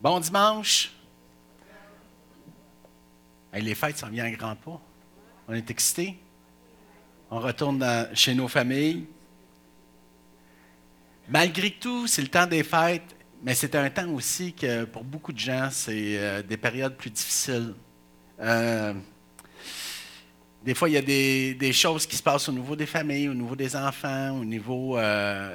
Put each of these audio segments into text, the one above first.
Bon dimanche. les fêtes s'en viennent à grands pas. On est excités. On retourne chez nos familles. Malgré tout, c'est le temps des fêtes, mais c'est un temps aussi que pour beaucoup de gens, c'est euh, des périodes plus difficiles. Euh, des fois, il y a des, choses qui se passent au niveau des familles, au niveau des enfants, au niveau euh,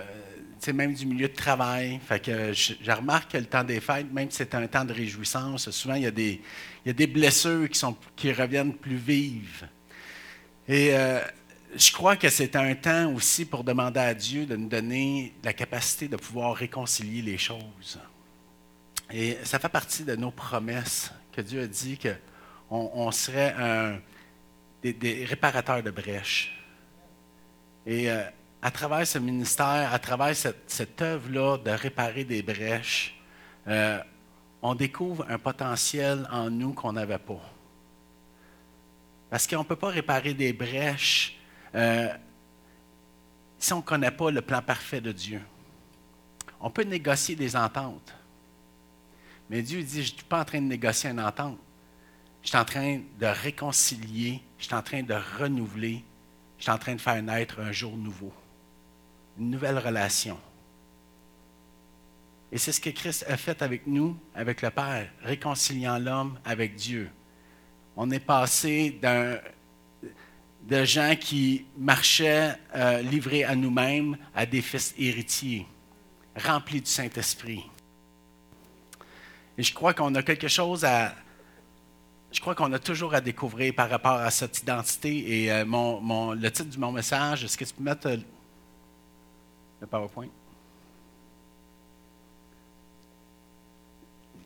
même du milieu de travail. Fait que je, remarque que le temps des fêtes, même si c'est un temps de réjouissance, souvent il y a des, blessures qui, reviennent plus vives. Et euh, je crois que c'est un temps aussi pour demander à Dieu de nous donner la capacité de pouvoir réconcilier les choses. Et ça fait partie de nos promesses que Dieu a dit qu'on on serait des, réparateurs de brèches. Et euh, à travers ce ministère, à travers cette, œuvre-là de réparer des brèches, euh, on découvre un potentiel en nous qu'on n'avait pas. Parce qu'on ne peut pas réparer des brèches euh, si on ne connaît pas le plan parfait de Dieu. On peut négocier des ententes. Mais Dieu dit, je ne suis pas en train de négocier une entente. Je suis en train de réconcilier, je suis en train de renouveler, je suis en train de faire naître un jour nouveau une nouvelle relation. Et c'est ce que Christ a fait avec nous, avec le Père, réconciliant l'homme avec Dieu. On est passé d'un, de gens qui marchaient euh, livrés à nous-mêmes à des fils héritiers, remplis du Saint-Esprit. Et je crois qu'on a quelque chose à. Je crois qu'on a toujours à découvrir par rapport à cette identité. Et euh, mon, le titre de mon message, est-ce que tu peux mettre euh, le PowerPoint.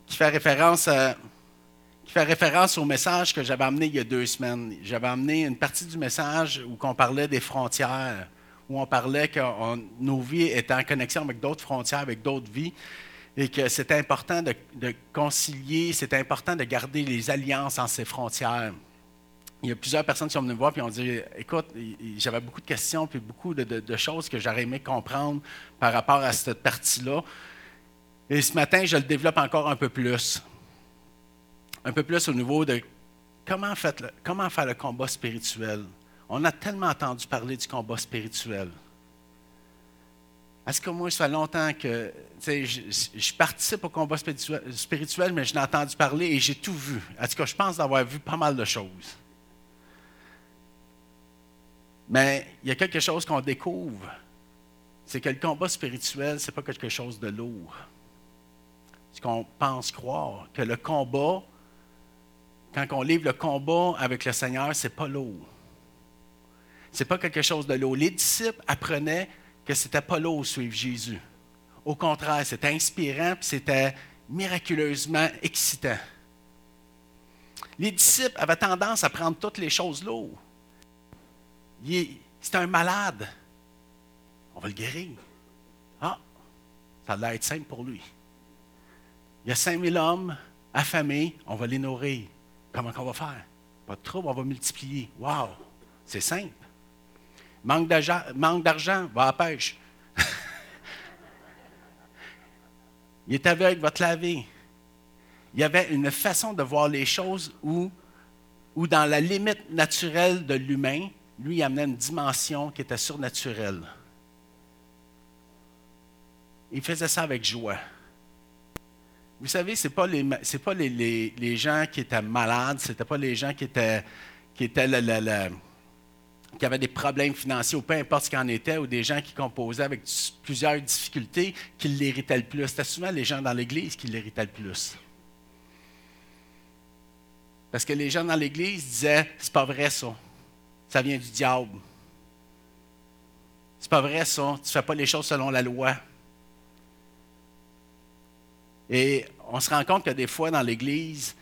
Qui fait référence qui fait référence au message que j'avais amené il y a deux semaines. J'avais amené une partie du message où on parlait des frontières, où on parlait que nos vies étaient en connexion avec d'autres frontières, avec d'autres vies, et que c'était important de, de concilier, c'était important de garder les alliances en ces frontières il y a plusieurs personnes qui sont venues me voir et ont dit Écoute, j'avais beaucoup de questions puis beaucoup de, choses que j'aurais aimé comprendre par rapport à cette partie-là. Et ce matin, je le développe encore un peu plus. Un peu plus au niveau de comment, faire le combat spirituel. On a tellement entendu parler du combat spirituel. Est-ce que moi, ça fait longtemps que je, je, participe au combat spirituel, mais je n'ai entendu parler et j'ai tout vu. En tout cas, je pense d'avoir vu pas mal de choses. Mais il y a quelque chose qu'on découvre. C'est que le combat spirituel, ce n'est pas quelque chose de lourd. Ce qu'on pense croire, que le combat, quand on livre le combat avec le Seigneur, ce n'est pas lourd. Ce n'est pas quelque chose de lourd. Les disciples apprenaient que ce n'était pas lourd suivre Jésus. Au contraire, c'était inspirant c'était miraculeusement excitant. Les disciples avaient tendance à prendre toutes les choses lourdes c'est un malade. On va le guérir. Ah, ça l'air être simple pour lui. Il y a 5000 hommes affamés, on va les nourrir. Comment on va faire? Pas de trouble, on va multiplier. Wow, c'est simple. Manque d'argent, manque d'argent, va à la pêche. Il est aveugle, va te laver. Il y avait une façon de voir les choses où, où dans la limite naturelle de l'humain, lui, il amenait une dimension qui était surnaturelle. Il faisait ça avec joie. Vous savez, ce n'est pas, les, gens qui étaient malades, ce n'était pas les gens qui étaient, qui, étaient qui avaient des problèmes financiers ou peu importe ce qu'en était, ou des gens qui composaient avec plusieurs difficultés qui l'héritaient le plus. C'était souvent les gens dans l'Église qui l'héritaient le plus. Parce que les gens dans l'Église disaient, c'est pas vrai ça ça vient du diable. C'est pas vrai ça, tu ne fais pas les choses selon la loi. Et on se rend compte que des fois dans l'Église,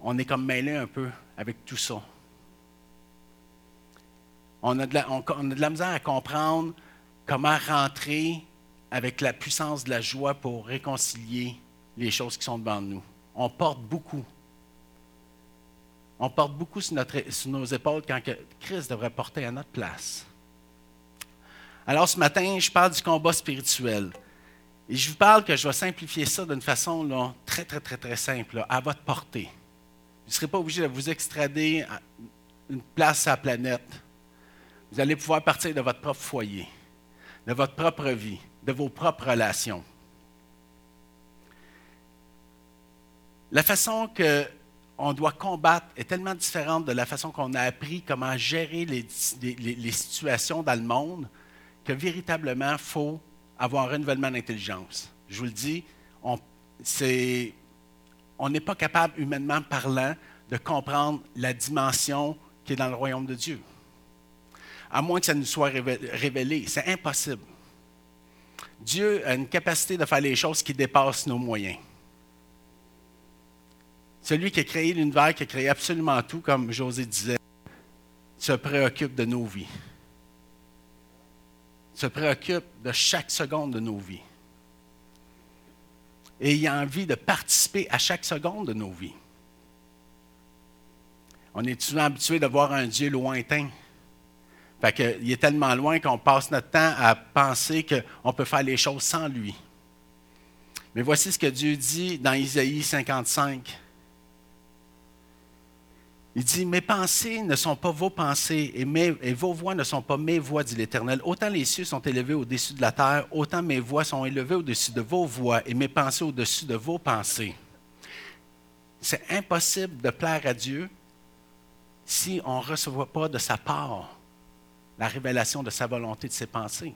on est comme mêlé un peu avec tout ça. On a, de la, on a de la misère à comprendre comment rentrer avec la puissance de la joie pour réconcilier les choses qui sont devant nous. On porte beaucoup on porte beaucoup sur, nos épaules quand Christ devrait porter à notre place. Alors ce matin, je parle du combat spirituel. Et je vous parle que je vais simplifier ça d'une façon très, très, très, très simple, à votre portée. Vous ne serez pas obligé de vous extrader une place à la planète. Vous allez pouvoir partir de votre propre foyer, de votre propre vie, de vos propres relations. La façon qu'on doit combattre est tellement différente de la façon qu'on a appris comment gérer les, les situations dans le monde que véritablement, il faut avoir un renouvellement d'intelligence. Je vous le dis, on n'est pas capable, humainement parlant, de comprendre la dimension qui est dans le royaume de Dieu. À moins que ça nous soit révélé. C'est impossible. Dieu a une capacité de faire les choses qui dépassent nos moyens. Celui qui a créé l'univers, qui a créé absolument tout, comme José disait, se préoccupe de nos vies se préoccupe de chaque seconde de nos vies. Et il a envie de participer à chaque seconde de nos vies. On est souvent habitué de voir un Dieu lointain. Fait il est tellement loin qu'on passe notre temps à penser qu'on peut faire les choses sans lui. Mais voici ce que Dieu dit dans Isaïe 55. Il dit, mes pensées ne sont pas vos pensées et, vos voix ne sont pas mes voix, dit l'Éternel. Autant les cieux sont élevés au-dessus de la terre, autant mes voix sont élevées au-dessus de vos voix et mes pensées au-dessus de vos pensées. C'est impossible de plaire à Dieu si on ne reçoit pas de sa part la révélation de sa volonté, de ses pensées.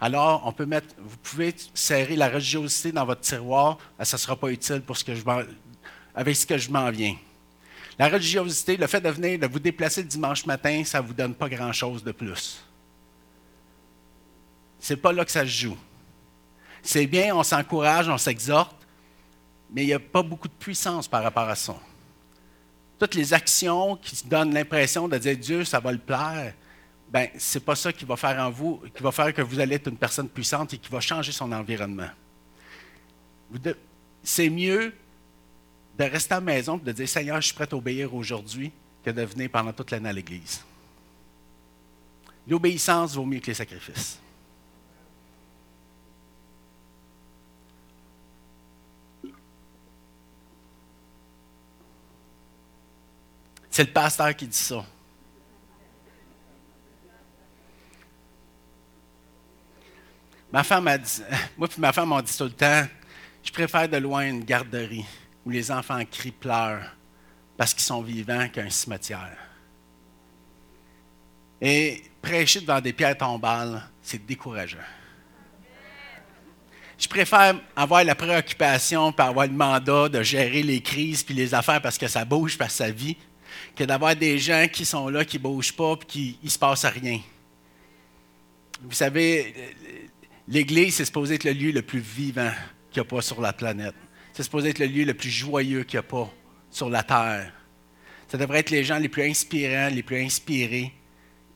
Alors, on peut mettre, vous pouvez serrer la religiosité dans votre tiroir, ça ne sera pas utile pour avec ce que je m'en viens. La religiosité, le fait de venir, de vous déplacer le dimanche matin, ça ne vous donne pas grand-chose de plus. Ce n'est pas là que ça se joue. C'est bien, on s'encourage, on s'exhorte, mais il n'y a pas beaucoup de puissance par rapport à ça. Toutes les actions qui donnent l'impression de dire Dieu, ça va le plaire, ben, ce n'est pas ça qui va faire en vous, qui va faire que vous allez être une personne puissante et qui va changer son environnement. C'est mieux de rester à la maison et de dire Seigneur, je suis prêt à obéir aujourd'hui que de venir pendant toute l'année à l'Église. L'obéissance vaut mieux que les sacrifices. C'est le pasteur qui dit ça. Ma femme a dit, moi et ma femme ont dit tout le temps, je préfère de loin une garderie où les enfants crient, pleurent parce qu'ils sont vivants qu'un cimetière. Et prêcher devant des pierres tombales, c'est décourageant. Je préfère avoir la préoccupation, par avoir le mandat de gérer les crises puis les affaires parce que ça bouge, parce que ça vit, que d'avoir des gens qui sont là, qui ne bougent pas, puis qui ne se passe rien. Vous savez, l'Église, c'est supposé être le lieu le plus vivant qu'il n'y a pas sur la planète. C'est supposé être le lieu le plus joyeux qu'il n'y a pas sur la terre. Ça devrait être les gens les plus inspirants, les plus inspirés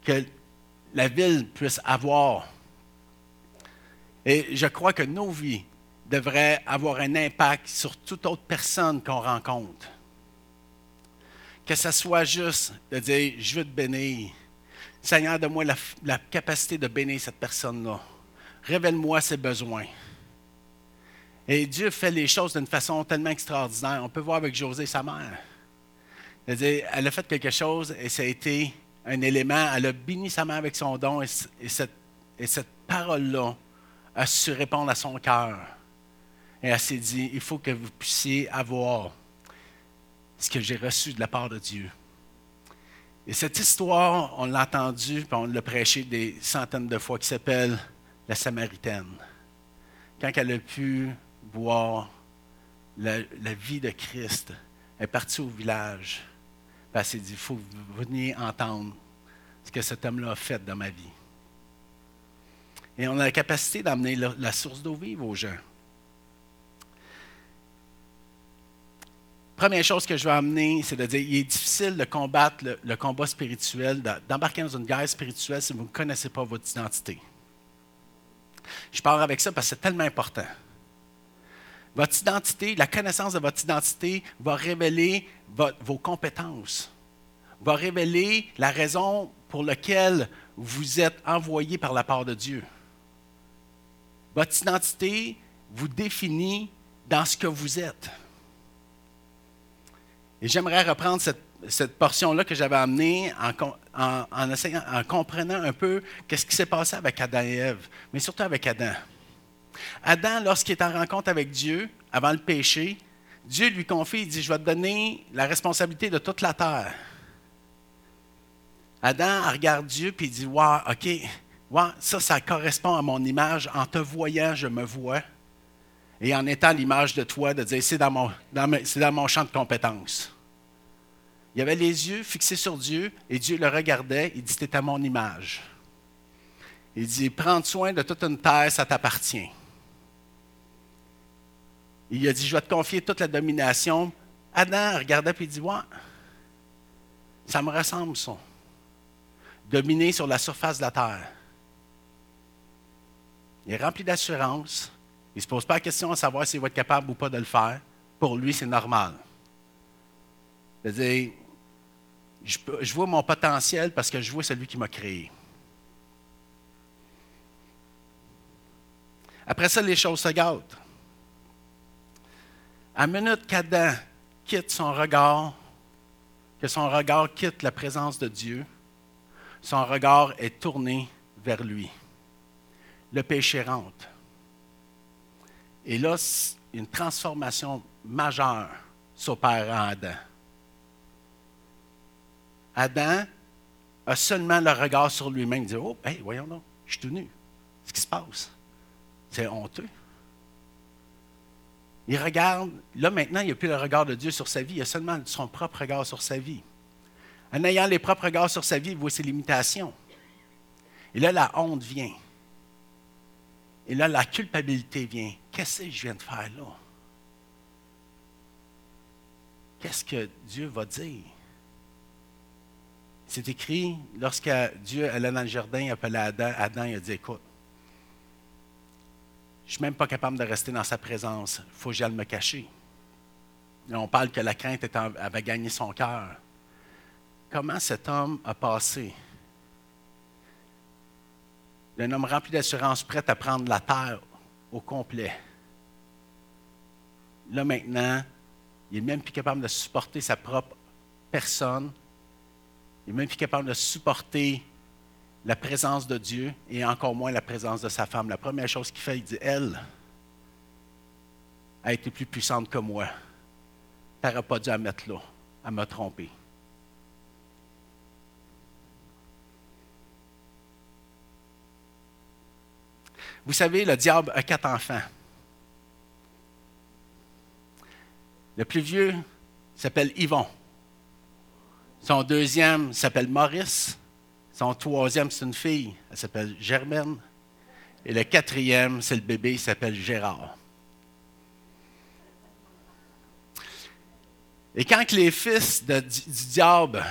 que la ville puisse avoir. Et je crois que nos vies devraient avoir un impact sur toute autre personne qu'on rencontre. Que ce soit juste de dire, je veux te bénir. Seigneur, donne-moi la, la capacité de bénir cette personne-là. Révèle-moi ses besoins. Et Dieu fait les choses d'une façon tellement extraordinaire. On peut voir avec José, sa mère. Elle a fait quelque chose et ça a été un élément. Elle a béni sa mère avec son don et, cette, cette parole-là a su répondre à son cœur. Et elle s'est dit, il faut que vous puissiez avoir ce que j'ai reçu de la part de Dieu. Et cette histoire, on l'a entendue, puis on l'a prêché des centaines de fois, qui s'appelle la Samaritaine. Quand elle a pu voir la, vie de Christ. Est partie au village. Elle s'est dit, il faut venir entendre ce que cet homme-là a fait dans ma vie. Et on a la capacité d'amener la, source d'eau vive aux gens. Première chose que je vais amener, c'est de dire il est difficile de combattre le, le combat spirituel, d'embarquer dans une guerre spirituelle si vous ne connaissez pas votre identité. Je pars avec ça parce que c'est tellement important. Votre identité, la connaissance de votre identité va révéler vos compétences, va révéler la raison pour laquelle vous êtes envoyé par la part de Dieu. Votre identité vous définit dans ce que vous êtes. Et j'aimerais reprendre cette, portion-là que j'avais amenée en, en, comprenant un peu qu'est-ce qui s'est passé avec Adam et Ève, mais surtout avec Adam. Adam, lorsqu'il est en rencontre avec Dieu, avant le péché, Dieu lui confie, il dit, je vais te donner la responsabilité de toute la terre. Adam regarde Dieu et il dit, wow, OK, ça, ça correspond à mon image. En te voyant, je me vois. Et en étant l'image de toi, de dire, c'est dans, mon, dans mon champ de compétences. Il avait les yeux fixés sur Dieu et Dieu le regardait. Il dit, c'est à mon image. Il dit, prends soin de toute une terre, ça t'appartient. Il a dit, je vais te confier toute la domination. Adam regardait et dit, ouais, ça me ressemble ça. Dominer sur la surface de la terre. Il est rempli d'assurance. Il ne se pose pas la question de savoir s'il va être capable ou pas de le faire. Pour lui, c'est normal. C'est-à-dire, je, je vois mon potentiel parce que je vois celui qui m'a créé. Après ça, les choses se gâtent. À minute qu'Adam quitte son regard, que son regard quitte la présence de Dieu, son regard est tourné vers lui. Le péché rentre. Et là, une transformation majeure s'opère en Adam. Adam a seulement le regard sur lui-même. Dit Oh, hey, voyons donc, je suis tout nu. Qu'est-ce qui se passe? C'est honteux. Il regarde, là maintenant, il n'y a plus le regard de Dieu sur sa vie, il a seulement son propre regard sur sa vie. En ayant les propres regards sur sa vie, il voit ses limitations. Et là, la honte vient. Et là, la culpabilité vient. Qu'est-ce que je viens de faire là? Qu'est-ce que Dieu va dire? C'est écrit, lorsque Dieu allait dans le jardin, il appelait Adam, Adam il a dit, écoute, je ne suis même pas capable de rester dans sa présence. Il faut que j'aille me cacher. on parle que la crainte avait gagné son cœur. Comment cet homme a passé? D'un homme rempli d'assurance, prêt à prendre la terre au complet. Là maintenant, il n'est même plus capable de supporter sa propre personne. Il n'est même plus capable de supporter la présence de Dieu et encore moins la présence de sa femme. La première chose qu'il fait, il dit, elle a été plus puissante que moi. Tu n'aurais pas dû la mettre là, à me tromper. Vous savez, le diable a quatre enfants. Le plus vieux s'appelle Yvon. Son deuxième s'appelle Maurice. Son troisième, c'est une fille, elle s'appelle Germaine. Et le quatrième, c'est le bébé, il s'appelle Gérard. Et quand les fils du, diable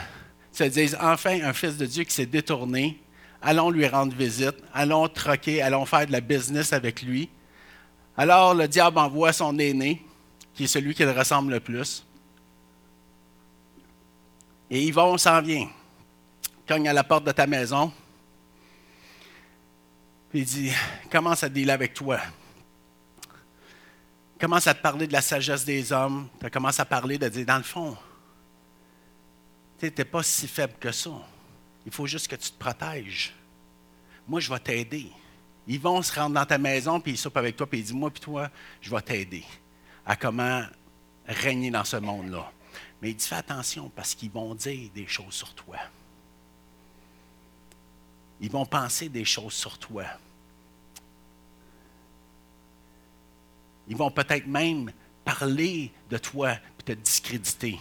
se disent enfin un fils de Dieu qui s'est détourné, allons lui rendre visite, allons troquer, allons faire de la business avec lui. Alors le diable envoie son aîné, qui est celui qui le ressemble le plus. Et Yvon s'en vient cogne à la porte de ta maison, puis il dit Commence à dealer avec toi. Commence à te parler de la sagesse des hommes. Tu commences à parler de dire Dans le fond, tu n'es pas si faible que ça. Il faut juste que tu te protèges. Moi, je vais t'aider. Ils vont se rendre dans ta maison, puis ils soupent avec toi, puis ils disent Moi, puis toi, je vais t'aider à comment régner dans ce monde-là. Mais il dit Fais attention parce qu'ils vont dire des choses sur toi. Ils vont penser des choses sur toi. Ils vont peut-être même parler de toi et te discréditer.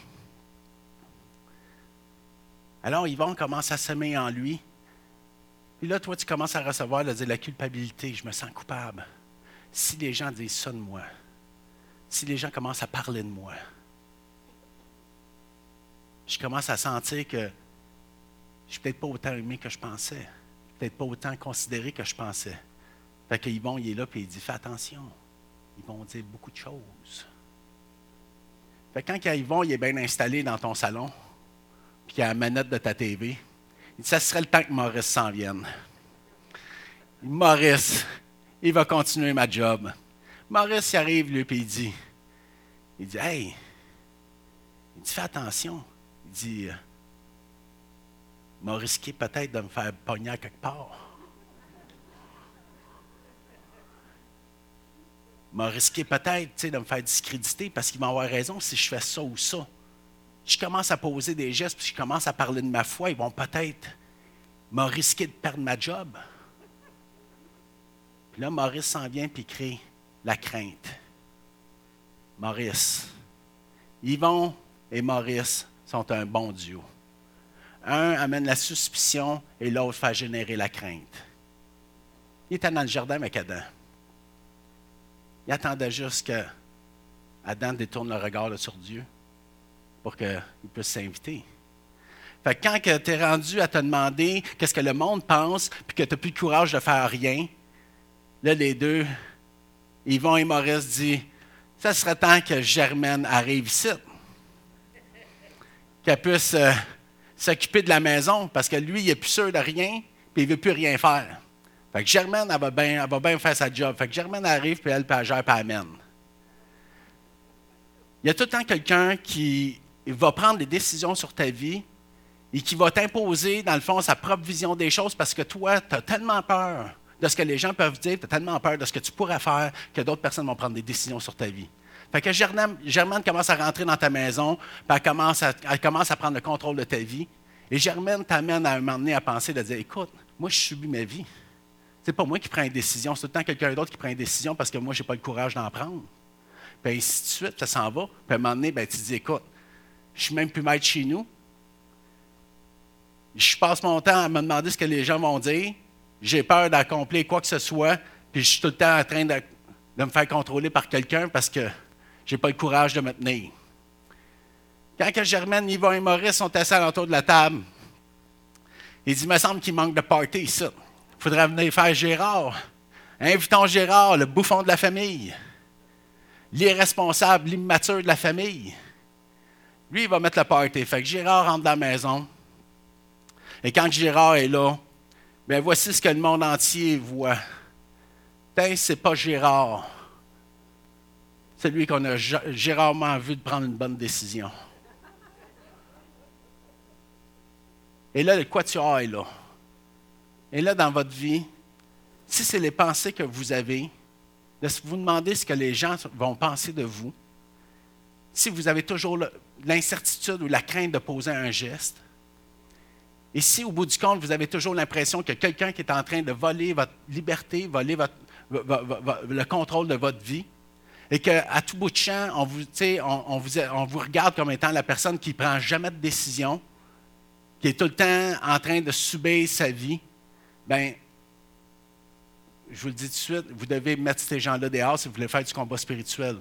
Alors, Yvon commence à semer en lui. Puis là, toi, tu commences à recevoir la culpabilité. Je me sens coupable. Si les gens disent ça de moi, si les gens commencent à parler de moi, je commence à sentir que je ne suis peut-être pas autant aimé que je pensais peut-être pas autant considéré que je pensais. Fait que Yvon, il est là, et il dit, fais attention. Ils vont dire beaucoup de choses. Fait que quand Yvon, il est bien installé dans ton salon, puis qu'il a la manette de ta TV, il dit, ça serait le temps que Maurice s'en vienne. Maurice, il va continuer ma job. Maurice y arrive, lui, puis il dit, il dit, hey, il dit, fais attention. Il dit, m'a risqué peut-être de me faire pogner à quelque part. m'a risqué peut-être de me faire discréditer parce qu'il va avoir raison si je fais ça ou ça. Je commence à poser des gestes, puis je commence à parler de ma foi, ils vont peut-être me risquer de perdre ma job. Puis là, Maurice s'en vient puis crée la crainte. Maurice. Yvon et Maurice sont un bon duo. Un amène la suspicion et l'autre fait générer la crainte. Il était dans le jardin avec Adam. Il attendait juste que Adam détourne le regard sur Dieu pour qu'il puisse s'inviter. Fait que quand tu es rendu à te demander qu'est-ce que le monde pense, puis que tu n'as plus le courage de faire rien, là, les deux, Yvon et Maurice disent Ça serait temps que Germaine arrive ici. Qu'elle puisse euh, s'occuper de la maison, parce que lui, il n'est plus sûr de rien, puis il ne veut plus rien faire. Fait que Germaine, elle va bien, bien faire sa job. Fait que Germaine arrive, puis elle, puis elle gère, puis. Il y a tout le temps quelqu'un qui va prendre des décisions sur ta vie et qui va t'imposer, dans le fond, sa propre vision des choses parce que toi, tu as tellement peur de ce que les gens peuvent dire, tu as tellement peur de ce que tu pourrais faire que d'autres personnes vont prendre des décisions sur ta vie. Fait que Germaine, commence à rentrer dans ta maison, puis elle commence, à, elle commence à prendre le contrôle de ta vie. Et Germaine t'amène à un moment donné à penser, de dire, écoute, moi, je subis ma vie. C'est pas moi qui prends une décision, c'est tout le temps quelqu'un d'autre qui prend une décision parce que moi, je n'ai pas le courage d'en prendre. Puis ainsi de suite, ça s'en va. Puis à un moment donné, ben, tu dis, écoute, je suis même plus maître chez nous. Je passe mon temps à me demander ce que les gens vont dire. J'ai peur d'accomplir quoi que ce soit. Puis je suis tout le temps en train de, me faire contrôler par quelqu'un parce que je n'ai pas le courage de me tenir. Quand que Germaine, Yvon et Maurice sont assis à l'entour de la table, il dit, il me semble qu'il manque de party ici. Il faudrait venir faire Gérard. Invitons Gérard, le bouffon de la famille, l'irresponsable, l'immature de la famille. Lui, il va mettre le party. Fait que Gérard rentre dans la maison. Et quand Gérard est là, bien voici ce que le monde entier voit. Ben, c'est pas Gérard. C'est lui qu'on a gérardement vu de prendre une bonne décision. Et là, le quatuor est là. Et là, dans votre vie, si c'est les pensées que vous avez, vous demander ce que les gens vont penser de vous, si vous avez toujours l'incertitude ou la crainte de poser un geste, et si au bout du compte, vous avez toujours l'impression que quelqu'un qui est en train de voler votre liberté, voler le contrôle de votre vie, et qu'à tout bout de champ, on vous, regarde comme étant la personne qui ne prend jamais de décision, qui est tout le temps en train de subir sa vie, bien, je vous le dis tout de suite, vous devez mettre ces gens-là dehors si vous voulez faire du combat spirituel.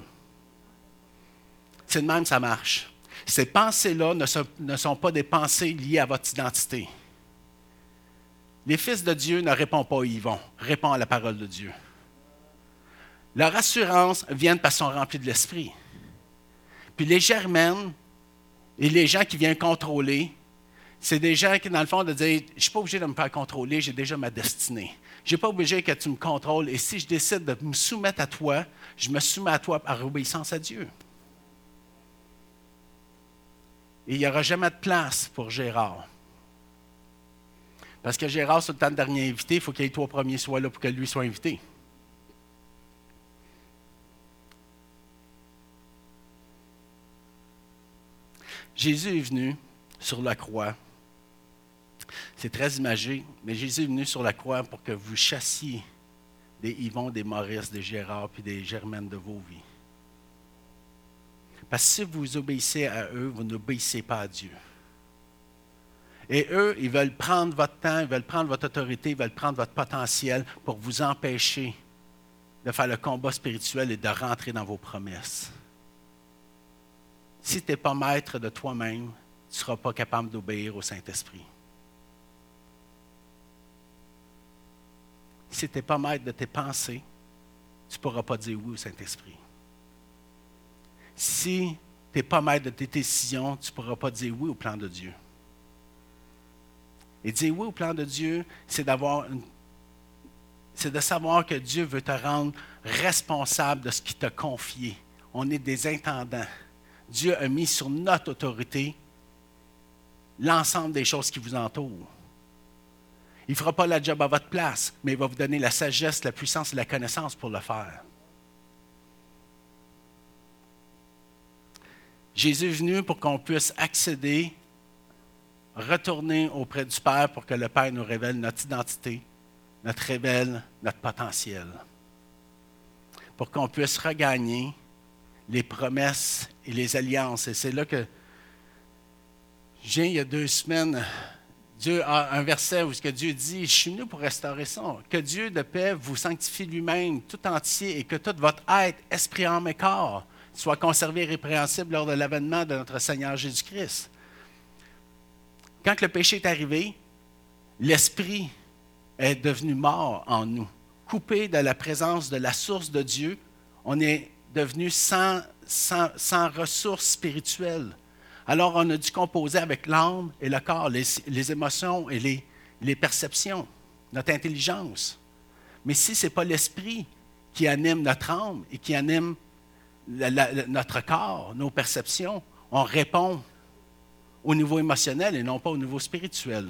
C'est de même ça marche. Ces pensées-là ne sont, pas des pensées liées à votre identité. Les fils de Dieu ne répondent pas à Yvon, répondent à la parole de Dieu. Leur assurance vient parce qu'ils sont remplis de l'esprit. Puis les germaines et les gens qui viennent contrôler, c'est des gens qui, dans le fond, de dire Je ne suis pas obligé de me faire contrôler, j'ai déjà ma destinée. Je n'ai pas obligé que tu me contrôles. Et si je décide de me soumettre à toi, je me soumets à toi par obéissance à Dieu. Et il n'y aura jamais de place pour Gérard. Parce que Gérard, c'est le temps de dernier invité, il faut que les trois premiers soient là pour que lui soit invité. Jésus est venu sur la croix c'est très imagé, mais Jésus est venu sur la croix pour que vous chassiez des Yvon, des Maurice, des Gérard, puis des Germaines de vos vies. Parce que si vous obéissez à eux, vous n'obéissez pas à Dieu. Et eux, ils veulent prendre votre temps, ils veulent prendre votre autorité, ils veulent prendre votre potentiel pour vous empêcher de faire le combat spirituel et de rentrer dans vos promesses. Si tu n'es pas maître de toi-même, tu ne seras pas capable d'obéir au Saint-Esprit. si tu n'es pas maître de tes pensées, tu ne pourras pas dire oui au Saint-Esprit. Si tu n'es pas maître de tes décisions, tu ne pourras pas dire oui au plan de Dieu. Et dire oui au plan de Dieu, c'est de savoir que Dieu veut te rendre responsable de ce qu'il t'a confié. On est des intendants. Dieu a mis sur notre autorité l'ensemble des choses qui vous entourent. Il ne fera pas la job à votre place, mais il va vous donner la sagesse, la puissance et la connaissance pour le faire. Jésus est venu pour qu'on puisse accéder, retourner auprès du Père pour que le Père nous révèle notre identité, notre révèle notre potentiel, pour qu'on puisse regagner les promesses et les alliances. Et c'est là que j'ai, il y a deux semaines, Dieu a un verset où ce que Dieu dit, je suis venu pour restaurer ça. Que Dieu de paix vous sanctifie lui-même tout entier et que tout votre être, esprit, âme et corps soit conservé irrépréhensible lors de l'avènement de notre Seigneur Jésus-Christ. Quand le péché est arrivé, l'esprit est devenu mort en nous, coupé de la présence de la source de Dieu. On est devenu sans, sans ressources spirituelles. Alors, on a dû composer avec l'âme et le corps, les, émotions et les, perceptions, notre intelligence. Mais si ce n'est pas l'esprit qui anime notre âme et qui anime notre corps, nos perceptions, on répond au niveau émotionnel et non pas au niveau spirituel.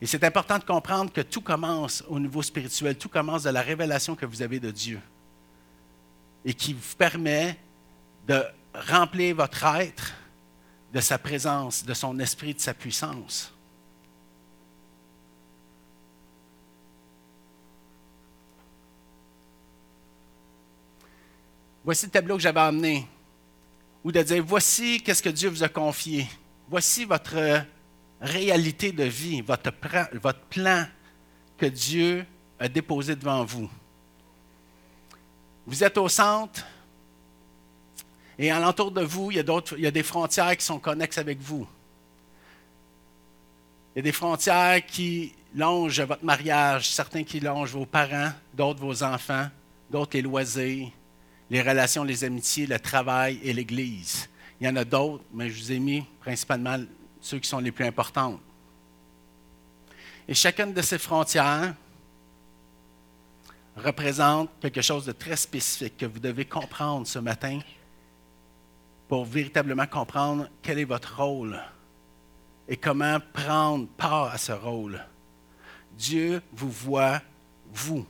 Et c'est important de comprendre que tout commence au niveau spirituel, tout commence de la révélation que vous avez de Dieu et qui vous permet de remplir votre être de sa présence, de son esprit, de sa puissance. Voici le tableau que j'avais amené. Ou de dire, voici qu'est-ce que Dieu vous a confié. Voici votre réalité de vie, votre, votre plan que Dieu a déposé devant vous. Vous êtes au centre, et alentour de vous, il y, a il y a des frontières qui sont connexes avec vous. Il y a des frontières qui longent votre mariage, certains qui longent vos parents, d'autres vos enfants, d'autres les loisirs, les relations, les amitiés, le travail et l'Église. Il y en a d'autres, mais je vous ai mis principalement ceux qui sont les plus importants. Et chacune de ces frontières représente quelque chose de très spécifique que vous devez comprendre ce matin pour véritablement comprendre quel est votre rôle et comment prendre part à ce rôle. Dieu vous voit, vous,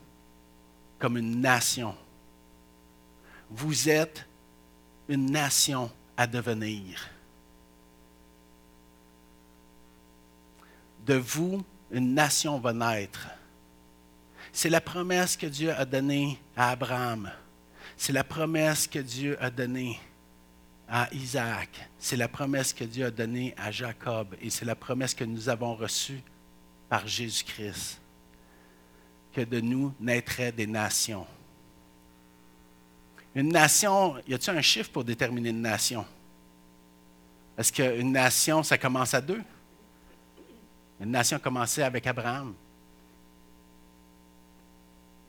comme une nation. Vous êtes une nation à devenir. De vous, une nation va naître. C'est la promesse que Dieu a donnée à Abraham. C'est la promesse que Dieu a donnée à Isaac. C'est la promesse que Dieu a donnée à Jacob et c'est la promesse que nous avons reçue par Jésus-Christ, que de nous naîtraient des nations. Une nation, y a-t-il un chiffre pour déterminer une nation? Est-ce qu'une nation, ça commence à deux? Une nation a commencé avec Abraham.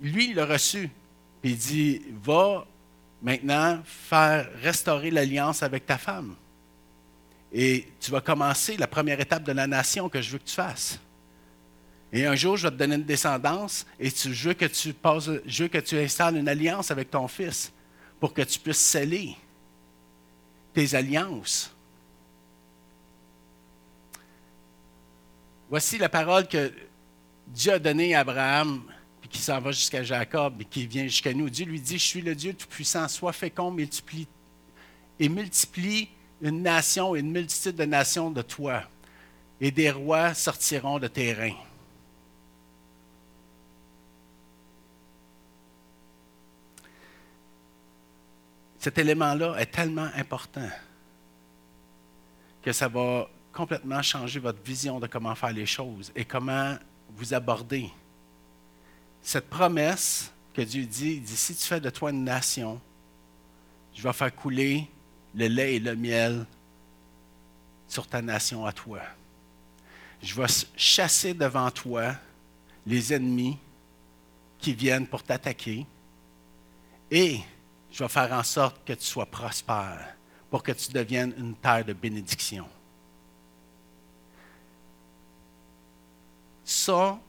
Lui, il l'a reçu. Il dit, va maintenant faire restaurer l'alliance avec ta femme. Et tu vas commencer la première étape de la nation que je veux que tu fasses. Et un jour, je vais te donner une descendance et je, que tu je veux que tu installes une alliance avec ton fils pour que tu puisses sceller tes alliances. Voici la parole que Dieu a donnée à Abraham qui s'en va jusqu'à Jacob et qui vient jusqu'à nous. Dieu lui dit, je suis le Dieu Tout-Puissant, sois fécond, multiplie, et multiplie une nation et une multitude de nations de toi, et des rois sortiront de tes reins. Cet élément-là est tellement important que ça va complètement changer votre vision de comment faire les choses et comment vous aborder cette promesse que Dieu dit, il dit, si tu fais de toi une nation, je vais faire couler le lait et le miel sur ta nation à toi. Je vais chasser devant toi les ennemis qui viennent pour t'attaquer et je vais faire en sorte que tu sois prospère pour que tu deviennes une terre de bénédiction. Ça,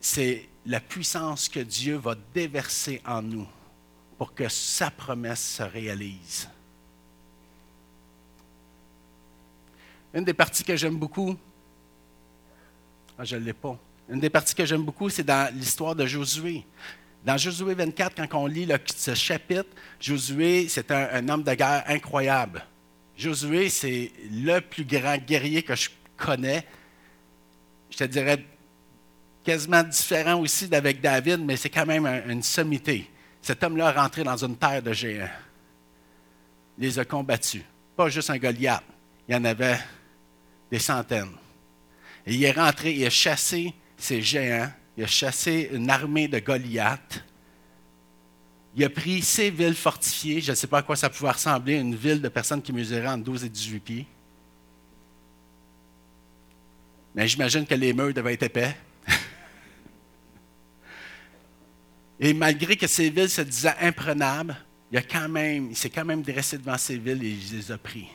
c'est la puissance que Dieu va déverser en nous pour que sa promesse se réalise. Une des parties que j'aime beaucoup, ah, je ne l'ai pas. Une des parties que j'aime beaucoup, c'est dans l'histoire de Josué. Dans Josué 24, quand on lit ce chapitre, Josué, c'est un, homme de guerre incroyable. Josué, c'est le plus grand guerrier que je connais. Je te dirais quasiment différent aussi d'avec David, mais c'est quand même une sommité. Cet homme-là est rentré dans une terre de géants. Il les a combattus. Pas juste un Goliath. Il y en avait des centaines. Et il est rentré, il a chassé ces géants, il a chassé une armée de Goliath. Il a pris ces villes fortifiées, je ne sais pas à quoi ça pouvait ressembler, une ville de personnes qui mesuraient entre 12 et 18 pieds. Mais j'imagine que les murs devaient être épais. Et malgré que ces villes se disaient imprenables, il, a quand même, il s'est quand même dressé devant ces villes et il les a pris.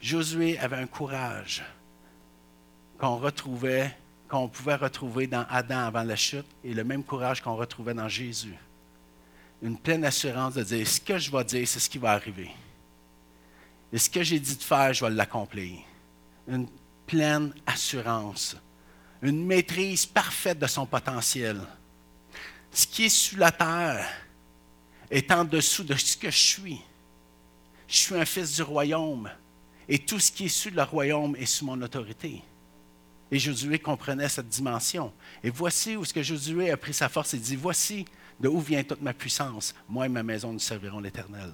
Josué avait un courage qu'on retrouvait, qu'on pouvait retrouver dans Adam avant la chute et le même courage qu'on retrouvait dans Jésus. Une pleine assurance de dire ce que je vais dire, c'est ce qui va arriver. Et ce que j'ai dit de faire, je vais l'accomplir. Une pleine assurance. Une maîtrise parfaite de son potentiel. Ce qui est sous la terre est en dessous de ce que je suis. Je suis un fils du royaume et tout ce qui est sous le royaume est sous mon autorité. Et Josué comprenait cette dimension. Et voici où ce que Josué a pris sa force et dit, voici de où vient toute ma puissance. Moi et ma maison, nous servirons l'Éternel.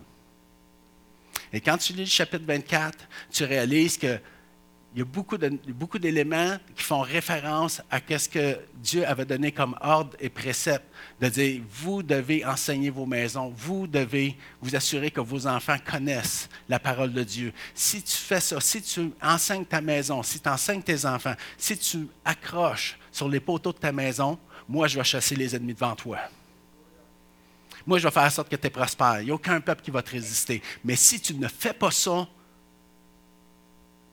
Et quand tu lis le chapitre 24, tu réalises que il y a beaucoup, d'éléments qui font référence à ce que Dieu avait donné comme ordre et précepte, de dire, vous devez enseigner vos maisons, vous devez vous assurer que vos enfants connaissent la parole de Dieu. Si tu fais ça, si tu enseignes ta maison, si tu enseignes tes enfants, si tu accroches sur les poteaux de ta maison, moi, je vais chasser les ennemis devant toi. Moi, je vais faire en sorte que tu prospères. Il n'y a aucun peuple qui va te résister. Mais si tu ne fais pas ça,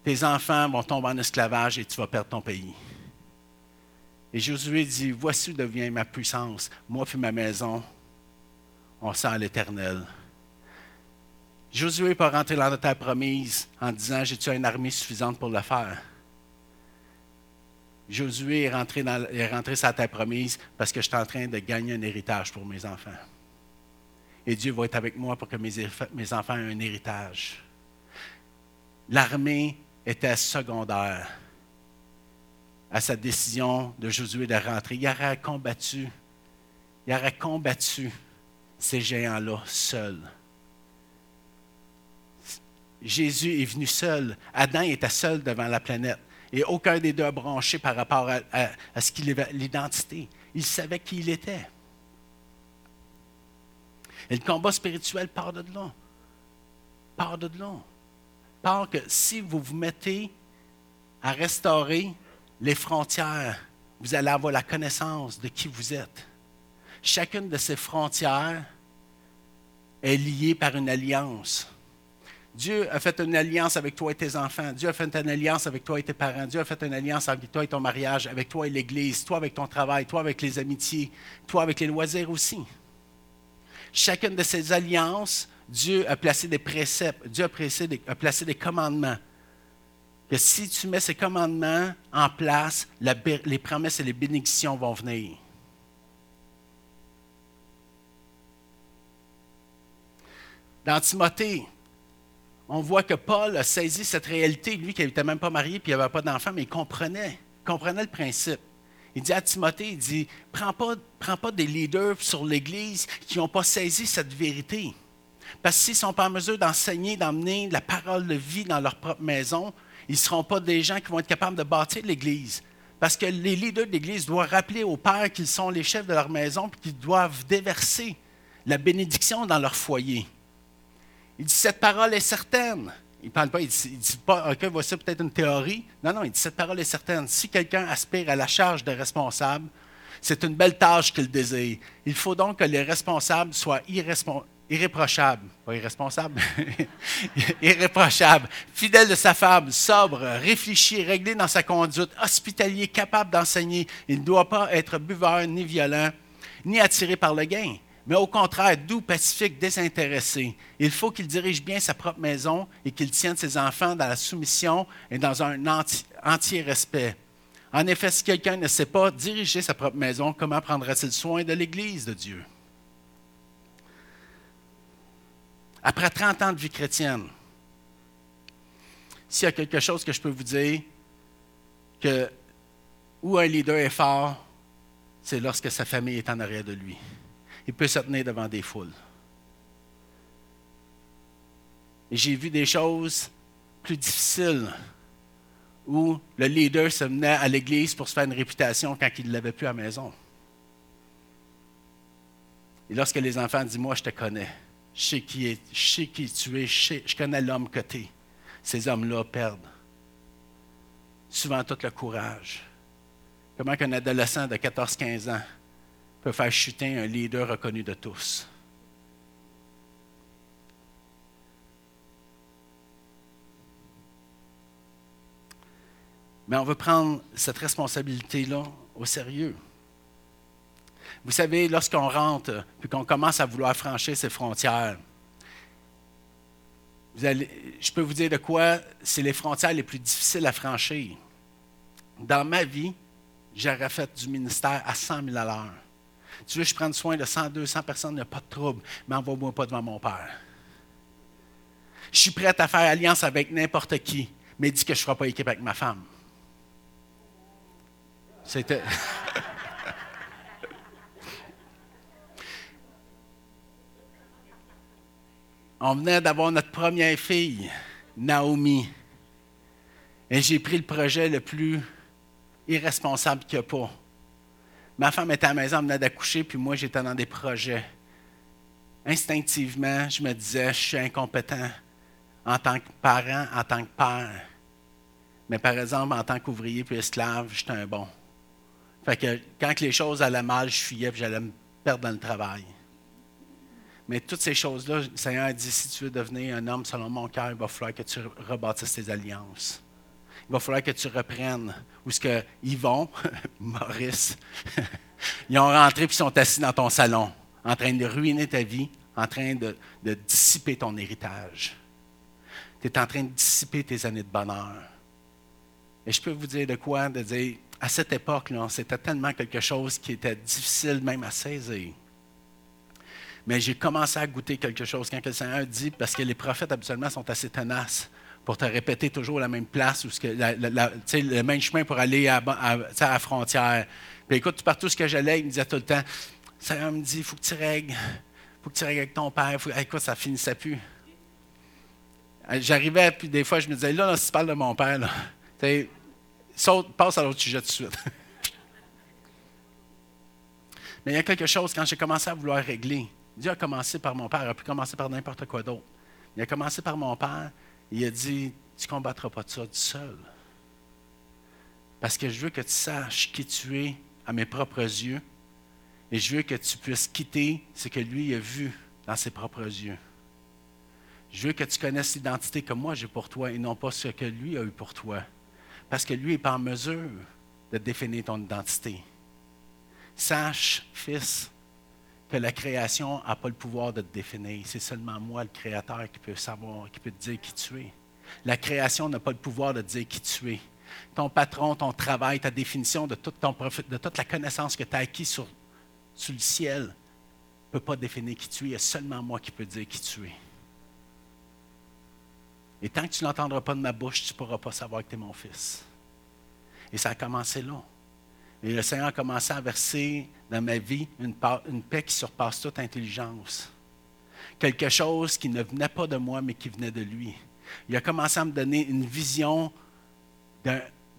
tes enfants vont tomber en esclavage et tu vas perdre ton pays. Et Josué dit, voici où devient ma puissance. Moi et ma maison, on sent l'Éternel. Josué n'est pas rentré dans la terre promise en disant, j'ai-tu une armée suffisante pour le faire? Josué est rentré, dans, est rentré sur la terre promise parce que je suis en train de gagner un héritage pour mes enfants. Et Dieu va être avec moi pour que mes, mes enfants aient un héritage. L'armée était secondaire à sa décision de Josué de rentrer. Il aurait combattu, il aurait combattu ces géants-là seul. Jésus est venu seul. Adam était seul devant la planète. Et aucun des deux a branché par rapport à, ce qu'il avait, l'identité. Il savait qui il était. Et le combat spirituel part de là. Part de là que si vous vous mettez à restaurer les frontières, vous allez avoir la connaissance de qui vous êtes. Chacune de ces frontières est liée par une alliance. Dieu a fait une alliance avec toi et tes enfants. Dieu a fait une alliance avec toi et tes parents. Dieu a fait une alliance avec toi et ton mariage, avec toi et l'Église, toi avec ton travail, toi avec les amitiés, toi avec les loisirs aussi. Chacune de ces alliances Dieu a placé des préceptes, Dieu a placé des, commandements. Que si tu mets ces commandements en place, les promesses et les bénédictions vont venir. Dans Timothée, on voit que Paul a saisi cette réalité, lui qui n'était même pas marié puis il n'avait pas d'enfant, mais il comprenait, il comprenait le principe. Il dit à Timothée, il dit, prends pas, prends pas des leaders sur l'Église qui n'ont pas saisi cette vérité. Parce que s'ils ne sont pas en mesure d'enseigner, d'emmener la parole de vie dans leur propre maison, ils ne seront pas des gens qui vont être capables de bâtir l'Église. Parce que les leaders de l'Église doivent rappeler aux pères qu'ils sont les chefs de leur maison et qu'ils doivent déverser la bénédiction dans leur foyer. Il dit Cette parole est certaine. Il ne parle pas, il ne dit, pas OK, voici peut-être une théorie. Non, non, il dit Cette parole est certaine. Si quelqu'un aspire à la charge de responsable, c'est une belle tâche qu'il désire. Il faut donc que les responsables soient irresponsables irréprochable, pas irresponsable, irréprochable, fidèle de sa femme, sobre, réfléchi, réglé dans sa conduite, hospitalier, capable d'enseigner. Il ne doit pas être buveur ni violent, ni attiré par le gain, mais au contraire, doux, pacifique, désintéressé. Il faut qu'il dirige bien sa propre maison et qu'il tienne ses enfants dans la soumission et dans un entier respect. En effet, si quelqu'un ne sait pas diriger sa propre maison, comment prendra-t-il soin de l'Église de Dieu? Après 30 ans de vie chrétienne, s'il y a quelque chose que je peux vous dire, que où un leader est fort, c'est lorsque sa famille est en arrière de lui. Il peut se tenir devant des foules. J'ai vu des choses plus difficiles où le leader se menait à l'église pour se faire une réputation quand il ne l'avait plus à la maison. Et lorsque les enfants disent Moi, je te connais, je sais qui, est, je sais qui tu es, je, connais l'homme que tu es. Ces hommes-là perdent souvent tout le courage. Comment qu'un adolescent de 14-15 ans peut faire chuter un leader reconnu de tous? Mais on veut prendre cette responsabilité-là au sérieux. Vous savez, lorsqu'on rentre, puis qu'on commence à vouloir franchir ces frontières, je peux vous dire de quoi c'est les frontières les plus difficiles à franchir. Dans ma vie, j'aurais fait du ministère à 100 000 à l'heure. Tu veux que je prenne soin de 100, 200 personnes, il n'y a pas de trouble, mais envoie-moi pas devant mon Père. Je suis prêt à faire alliance avec n'importe qui, mais dis que je ne ferai pas équipe avec ma femme. C'était. On venait d'avoir notre première fille, Naomi. Et j'ai pris le projet le plus irresponsable qu'il n'y a pas. Ma femme était à la maison, elle venait d'accoucher, puis moi, j'étais dans des projets. Instinctivement, je me disais, je suis incompétent en tant que parent, en tant que père. Mais par exemple, en tant qu'ouvrier puis esclave, j'étais un bon. Fait que quand les choses allaient mal, je fuyais et j'allais me perdre dans le travail. Mais toutes ces choses-là, le Seigneur a dit si tu veux devenir un homme selon mon cœur, il va falloir que tu rebâtisses tes alliances. Il va falloir que tu reprennes où ce que Yvon, Maurice, ils ont rentré et sont assis dans ton salon, en train de ruiner ta vie, en train de, de dissiper ton héritage. Tu es en train de dissiper tes années de bonheur. Et je peux vous dire de quoi? De dire, à cette époque-là, c'était tellement quelque chose qui était difficile même à saisir. Mais j'ai commencé à goûter quelque chose quand le Seigneur dit, parce que les prophètes habituellement sont assez tenaces pour te répéter toujours la même place, ou ce le même chemin pour aller à, la frontière. Puis écoute, partout ce que j'allais, il me disait tout le temps, Seigneur me dit, il faut que tu règles, il faut que tu règles avec ton père. écoute, ça finissait plus. J'arrivais, puis des fois, je me disais, là, là si tu parles de mon père, là, saute, passe à l'autre sujet tout de suite. Mais il y a quelque chose, quand j'ai commencé à vouloir régler, Dieu a commencé par mon père, il a pu commencer par n'importe quoi d'autre. Il a commencé par mon père, il a dit, tu ne combattras pas ça du seul. Parce que je veux que tu saches qui tu es à mes propres yeux, et je veux que tu puisses quitter ce que lui a vu dans ses propres yeux. Je veux que tu connaisses l'identité que moi j'ai pour toi et non pas ce que lui a eu pour toi. Parce que lui n'est pas en mesure de définir ton identité. Sache, fils, que la création n'a pas le pouvoir de te définir. C'est seulement moi, le Créateur, qui peut savoir, qui peut te dire qui tu es. La création n'a pas le pouvoir de te dire qui tu es. Ton patron, ton travail, ta définition de, toute, la connaissance que tu as acquis sur, sur le ciel ne peut pas définir qui tu es. Il y a seulement moi qui peux dire qui tu es. Et tant que tu n'entendras pas de ma bouche, tu ne pourras pas savoir que tu es mon fils. Et ça a commencé là. Et le Seigneur a commencé à verser dans ma vie une, paix qui surpasse toute intelligence. Quelque chose qui ne venait pas de moi, mais qui venait de lui. Il a commencé à me donner une vision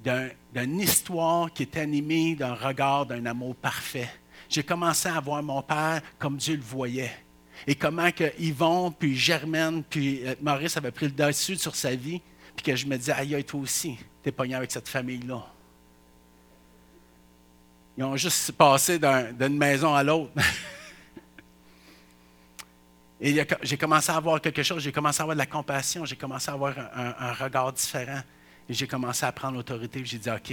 d'une histoire qui est animée d'un regard, d'un amour parfait. J'ai commencé à voir mon Père comme Dieu le voyait. Et comment que Yvon, puis Germaine, puis euh, Maurice avaient pris le dessus sur sa vie, puis que je me disais, aïe, toi aussi, tu es pogné avec cette famille-là. Ils ont juste passé d'une maison à l'autre. Et j'ai commencé à avoir quelque chose, j'ai commencé à avoir de la compassion, j'ai commencé à avoir un, regard différent. Et j'ai commencé à prendre l'autorité. J'ai dit, OK,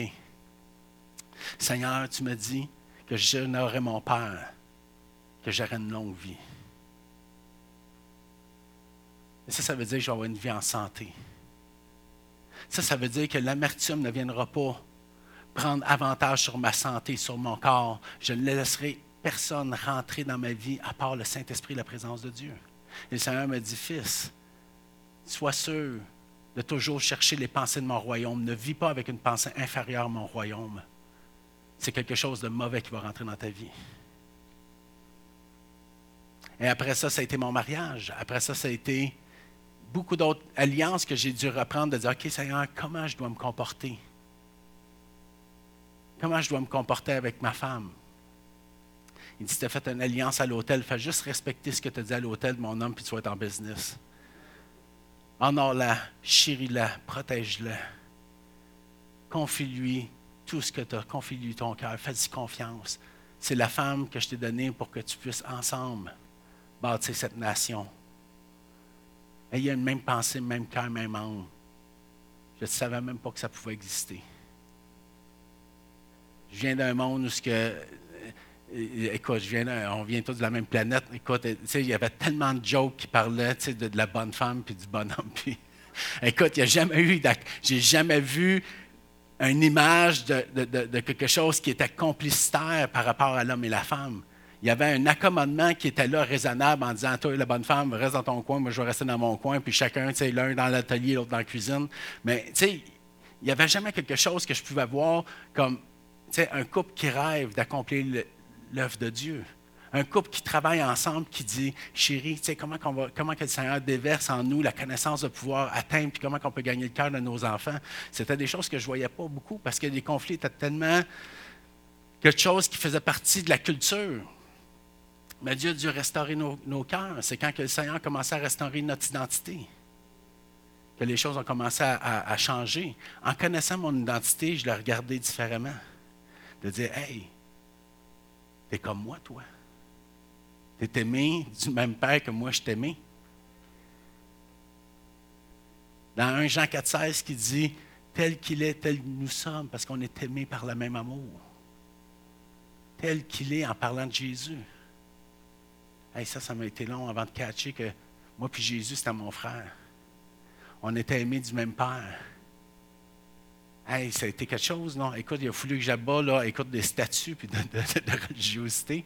Seigneur, tu me dis que j'honorerai mon Père, que j'aurai une longue vie. Et ça, ça veut dire que je vais avoir une vie en santé. Ça, ça veut dire que l'amertume ne viendra pas prendre avantage sur ma santé, sur mon corps. Je ne laisserai personne rentrer dans ma vie à part le Saint-Esprit, la présence de Dieu. Et le Seigneur me dit, Fils, sois sûr de toujours chercher les pensées de mon royaume. Ne vis pas avec une pensée inférieure à mon royaume. C'est quelque chose de mauvais qui va rentrer dans ta vie. Et après ça, ça a été mon mariage. Après ça, ça a été beaucoup d'autres alliances que j'ai dû reprendre, de dire, OK Seigneur, comment je dois me comporter? Comment je dois me comporter avec ma femme? Il dit, tu as fait une alliance à l'hôtel, fais juste respecter ce que tu as dit à l'hôtel, mon homme, puis tu vas être en business. Honore-la, chéris-la, protège-la. Confie-lui tout ce que tu as, confie-lui ton cœur, fais-y confiance. C'est la femme que je t'ai donnée pour que tu puisses ensemble bâtir cette nation ayez une même pensée, même cœur, même âme. Je ne savais même pas que ça pouvait exister. Je viens d'un monde où ce que. Euh, écoute, je viens on vient tous de la même planète. Écoute, il y avait tellement de jokes qui parlaient de, de la bonne femme puis du bonhomme. Puis, écoute, il n'y a jamais eu. J'ai jamais vu une image de, de, quelque chose qui était complicitaire par rapport à l'homme et la femme il y avait un accommodement qui était là, raisonnable, en disant Toi, la bonne femme, reste dans ton coin, moi, je vais rester dans mon coin, puis chacun, l'un dans l'atelier, l'autre dans la cuisine. Mais, tu sais, il n'y avait jamais quelque chose que je pouvais voir comme, sais, un couple qui rêve d'accomplir l'œuvre de Dieu. Un couple qui travaille ensemble, qui dit, chérie, tu sais, comment, va, comment que le Seigneur déverse en nous la connaissance de pouvoir atteindre, puis comment on peut gagner le cœur de nos enfants. C'était des choses que je ne voyais pas beaucoup parce que les conflits étaient tellement quelque chose qui faisait partie de la culture. Mais Dieu a dû restaurer nos, cœurs. C'est quand que le Seigneur a commencé à restaurer notre identité que les choses ont commencé à, changer. En connaissant mon identité, je l'ai regardé différemment. De dire, hey, t'es comme moi, toi. T'es aimé du même Père que moi, je t'aimais. Dans 1 Jean 4,16 qui dit, tel qu'il est, tel que nous sommes, parce qu'on est aimé par le même amour. Tel qu'il est en parlant de Jésus ça, ça m'a été long avant de catcher que moi puis Jésus, c'était mon frère. On était aimés du même Père. Hey, ça a été quelque chose, non? Écoute, il a fallu que j'abat, là, écoute, des statuts puis de, religiosité.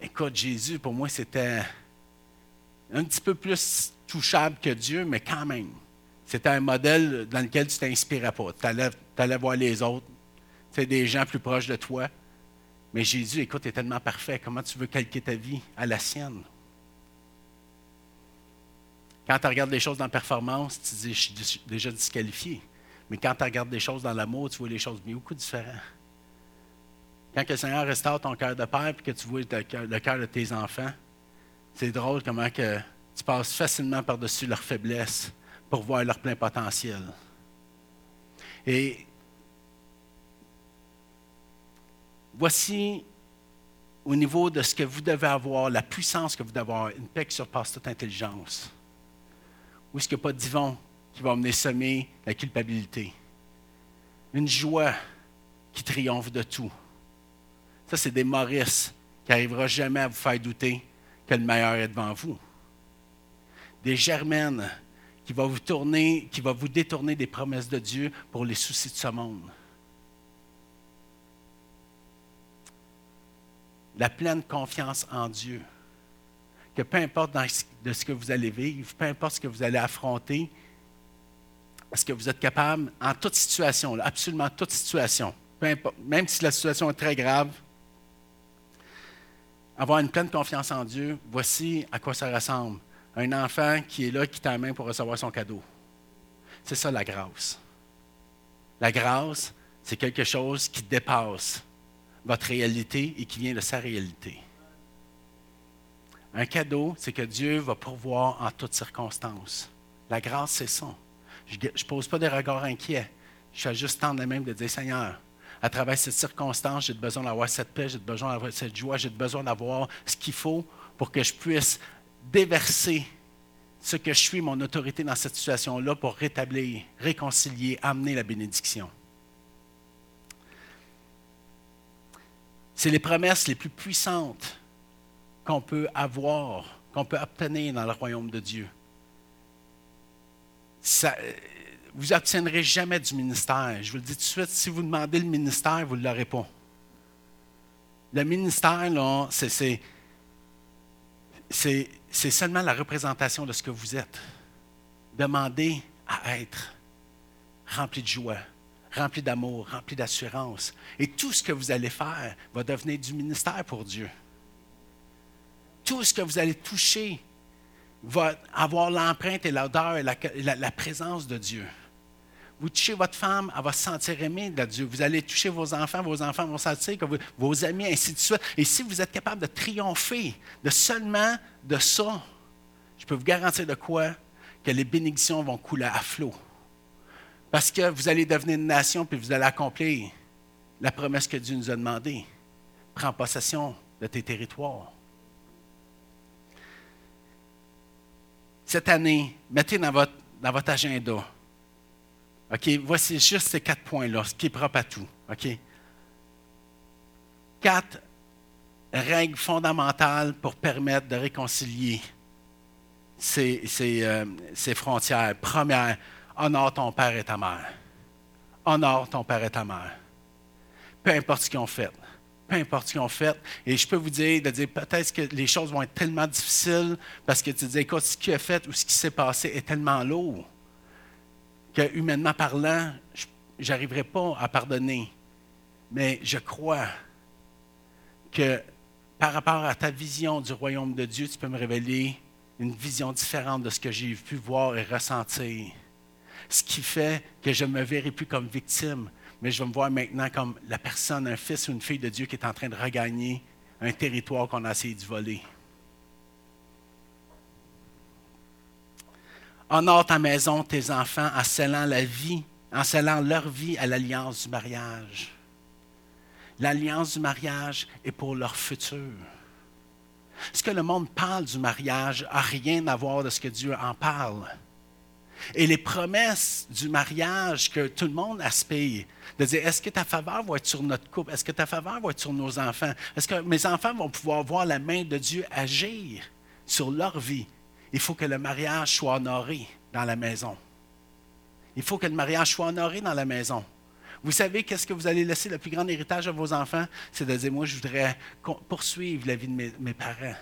Écoute, Jésus, pour moi, c'était un petit peu plus touchable que Dieu, mais quand même. C'était un modèle dans lequel tu t'inspirais pas. Tu allais, voir les autres, tu des gens plus proches de toi. Mais Jésus, écoute, est tellement parfait. Comment tu veux calquer ta vie à la sienne? Quand tu regardes les choses dans la performance, tu dis, je suis déjà disqualifié. Mais quand tu regardes des choses dans l'amour, tu vois les choses beaucoup différentes. Quand le Seigneur restaure ton cœur de père et que tu vois le cœur de tes enfants, c'est drôle comment que tu passes facilement par-dessus leurs faiblesses pour voir leur plein potentiel. Et voici au niveau de ce que vous devez avoir, la puissance que vous devez avoir, une paix qui surpasse toute intelligence. Où est-ce qu'il n'y a pas de divan qui va mener semer la culpabilité? Une joie qui triomphe de tout. Ça, c'est des Maurice qui n'arrivera jamais à vous faire douter que le meilleur est devant vous. Des germaines qui vont vous tourner, qui va vous détourner des promesses de Dieu pour les soucis de ce monde. la pleine confiance en Dieu. Que peu importe de ce que vous allez vivre, peu importe ce que vous allez affronter, est-ce que vous êtes capable, en toute situation, absolument toute situation, même si la situation est très grave, avoir une pleine confiance en Dieu, voici à quoi ça ressemble. Un enfant qui est là, qui main pour recevoir son cadeau. C'est ça la grâce. La grâce, c'est quelque chose qui dépasse votre réalité et qui vient de sa réalité. Un cadeau, c'est que Dieu va pourvoir en toutes circonstances. La grâce, c'est ça. Je ne pose pas des regards inquiets. Je suis juste tendre la même de dire, Seigneur, à travers cette circonstance, j'ai besoin d'avoir cette paix, j'ai besoin d'avoir cette joie, j'ai besoin d'avoir ce qu'il faut pour que je puisse déverser ce que je suis, mon autorité dans cette situation-là pour rétablir, réconcilier, amener la bénédiction. C'est les promesses les plus puissantes qu'on peut avoir, qu'on peut obtenir dans le royaume de Dieu. Ça, vous n'obtiendrez jamais du ministère. Je vous le dis tout de suite, si vous demandez le ministère, vous ne l'aurez pas. Le ministère, c'est, c'est seulement la représentation de ce que vous êtes. Demandez à être rempli de joie, rempli d'amour, rempli d'assurance. Et tout ce que vous allez faire va devenir du ministère pour Dieu. Tout ce que vous allez toucher va avoir l'empreinte et l'odeur et la présence de Dieu. Vous touchez votre femme, elle va se sentir aimée de Dieu. Vous allez toucher vos enfants, vos enfants vont sentir que vos amis, ainsi de suite. Et si vous êtes capable de triompher de seulement de ça, je peux vous garantir de quoi? Que les bénédictions vont couler à flot. Parce que vous allez devenir une nation, puis vous allez accomplir la promesse que Dieu nous a demandée. Prends possession de tes territoires. Cette année, mettez dans votre, agenda OK, voici juste ces quatre points-là, ce qui est propre à tout. OK? Quatre règles fondamentales pour permettre de réconcilier ces, euh, ces, frontières. Première, honore ton père et ta mère. Honore ton père et ta mère. Peu importe ce qu'ils ont fait. Peu importe ce qu'ils ont fait. Et je peux vous dire, de dire peut-être que les choses vont être tellement difficiles parce que tu dis, écoute, ce qu'il a fait ou ce qui s'est passé est tellement lourd que, humainement parlant, je n'arriverai pas à pardonner. Mais je crois que par rapport à ta vision du royaume de Dieu, tu peux me révéler une vision différente de ce que j'ai pu voir et ressentir. Ce qui fait que je ne me verrai plus comme victime, mais je vais me voir maintenant comme la personne, un fils ou une fille de Dieu qui est en train de regagner un territoire qu'on a essayé de voler. Honore ta maison, tes enfants, en scellant la vie, en scellant leur vie à l'alliance du mariage. L'alliance du mariage est pour leur futur. Ce que le monde parle du mariage n'a rien à voir de ce que Dieu en parle. Et les promesses du mariage que tout le monde aspire, de dire est-ce que ta faveur va être sur notre couple, est-ce que ta faveur va être sur nos enfants, est-ce que mes enfants vont pouvoir voir la main de Dieu agir sur leur vie, il faut que le mariage soit honoré dans la maison. Il faut que le mariage soit honoré dans la maison. Vous savez qu'est-ce que vous allez laisser le plus grand héritage à vos enfants? C'est de dire, moi, je voudrais poursuivre la vie de mes, parents.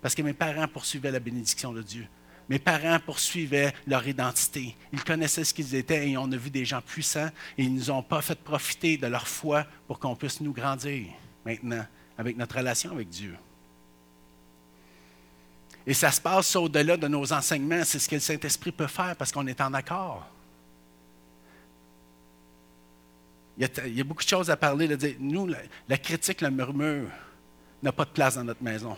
Parce que mes parents poursuivaient la bénédiction de Dieu. Mes parents poursuivaient leur identité. Ils connaissaient ce qu'ils étaient et on a vu des gens puissants et ils ne nous ont pas fait profiter de leur foi pour qu'on puisse nous grandir maintenant avec notre relation avec Dieu. Et ça se passe au-delà de nos enseignements. C'est ce que le Saint-Esprit peut faire parce qu'on est en accord. Il y, a, beaucoup de choses à parler. Nous, la, critique, le murmure n'a pas de place dans notre maison.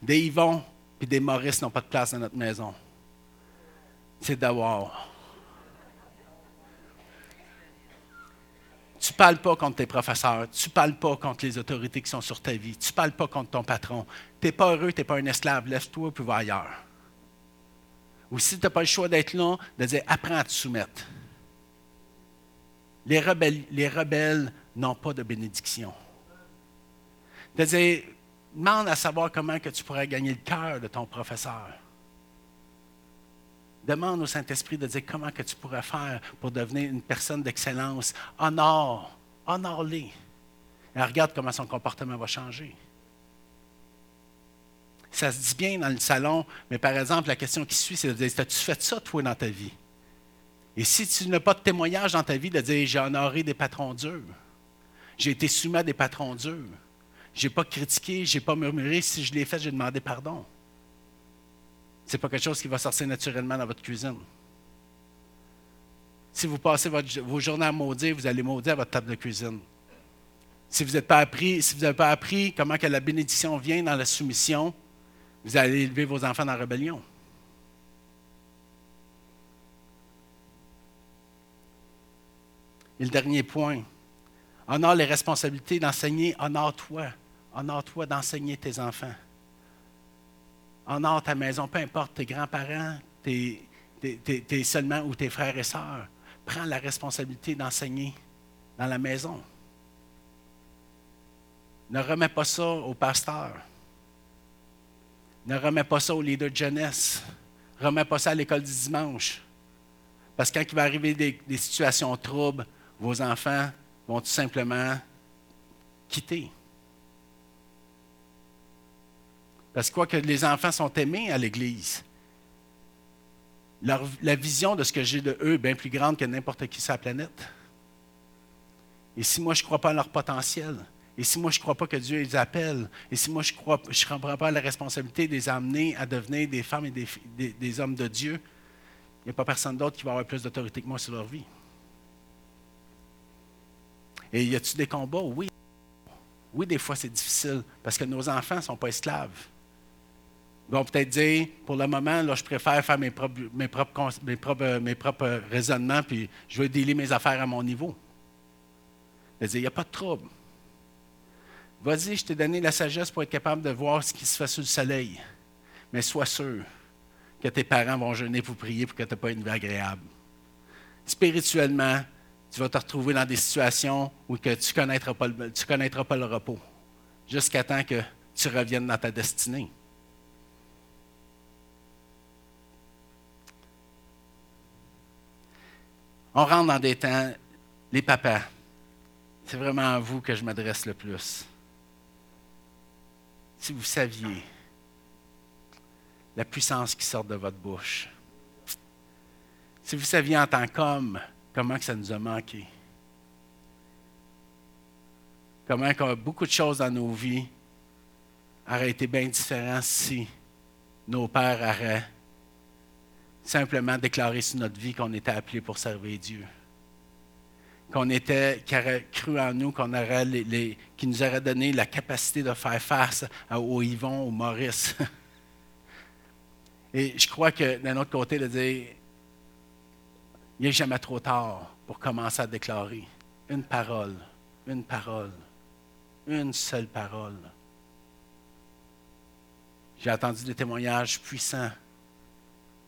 Des Yvon et des Maurice n'ont pas de place dans notre maison. C'est d'avoir Tu ne parles pas contre tes professeurs. Tu ne parles pas contre les autorités qui sont sur ta vie. Tu ne parles pas contre ton patron. Tu n'es pas heureux, tu n'es pas un esclave. Lève-toi et va ailleurs. Ou si tu n'as pas le choix d'être là, apprends à te soumettre. Les rebelles, les rebelles n'ont pas de bénédiction. De demande à savoir comment tu pourrais gagner le cœur de ton professeur. Demande au Saint-Esprit de dire comment que tu pourrais faire pour devenir une personne d'excellence. Honore, honore-les. Et regarde comment son comportement va changer. Ça se dit bien dans le salon, mais par exemple, la question qui suit, c'est de dire, as-tu fait ça, toi, dans ta vie? Et si tu n'as pas de témoignage dans ta vie de dire, j'ai honoré des patrons durs, j'ai été soumis à des patrons durs, je n'ai pas critiqué, je n'ai pas murmuré, si je l'ai fait, j'ai demandé pardon. Ce n'est pas quelque chose qui va sortir naturellement dans votre cuisine. Si vous passez vos journées à maudire, vous allez maudire à votre table de cuisine. Si vous n'avez pas appris, si vous pas appris comment que la bénédiction vient dans la soumission, vous allez élever vos enfants dans la rébellion. Et le dernier point, honore les responsabilités d'enseigner, honore-toi, honore-toi d'enseigner tes enfants honore ta maison, peu importe tes grands-parents, tes, tes, seulement ou tes frères et sœurs. Prends la responsabilité d'enseigner dans la maison. Ne remets pas ça au pasteur. Ne remets pas ça au leader de jeunesse. Remets pas ça à l'école du dimanche. Parce que quand il va arriver des, des situations troubles, vos enfants vont tout simplement quitter. Parce que quoi que les enfants sont aimés à l'Église, la vision de ce que j'ai de eux est bien plus grande que n'importe qui sur la planète. Et si moi je ne crois pas à leur potentiel, et si moi je ne crois pas que Dieu les appelle, et si moi je ne comprends pas la responsabilité de les amener à devenir des femmes et des, des hommes de Dieu, il n'y a pas personne d'autre qui va avoir plus d'autorité que moi sur leur vie. Et y a-t-il des combats? Oui. Oui, des fois c'est difficile parce que nos enfants ne sont pas esclaves. Ils vont peut-être dire, pour le moment, là, je préfère faire mes propres, mes propres raisonnements, puis je veux délier mes affaires à mon niveau. Dire, il n'y a pas de trouble. Vas-y, je t'ai donné la sagesse pour être capable de voir ce qui se fait sous le soleil. Mais sois sûr que tes parents vont jeûner pour prier pour que tu n'aies pas une vie agréable. Spirituellement, tu vas te retrouver dans des situations où que tu ne connaîtras, pas le, connaîtras pas le repos, jusqu'à temps que tu reviennes dans ta destinée. On rentre dans des temps, les papas, c'est vraiment à vous que je m'adresse le plus. Si vous saviez la puissance qui sort de votre bouche, si vous saviez en tant qu'homme comment que ça nous a manqué, comment que beaucoup de choses dans nos vies auraient été bien différentes si nos pères auraient simplement déclarer sur notre vie qu'on était appelé pour servir Dieu. Qu'on était, qu'il aurait cru en nous, qu'on aurait les, qui nous aurait donné la capacité de faire face au Yvon, au Maurice. Et je crois que d'un autre côté, de dire, il n'est jamais trop tard pour commencer à déclarer une parole, une parole, une seule parole. J'ai entendu des témoignages puissants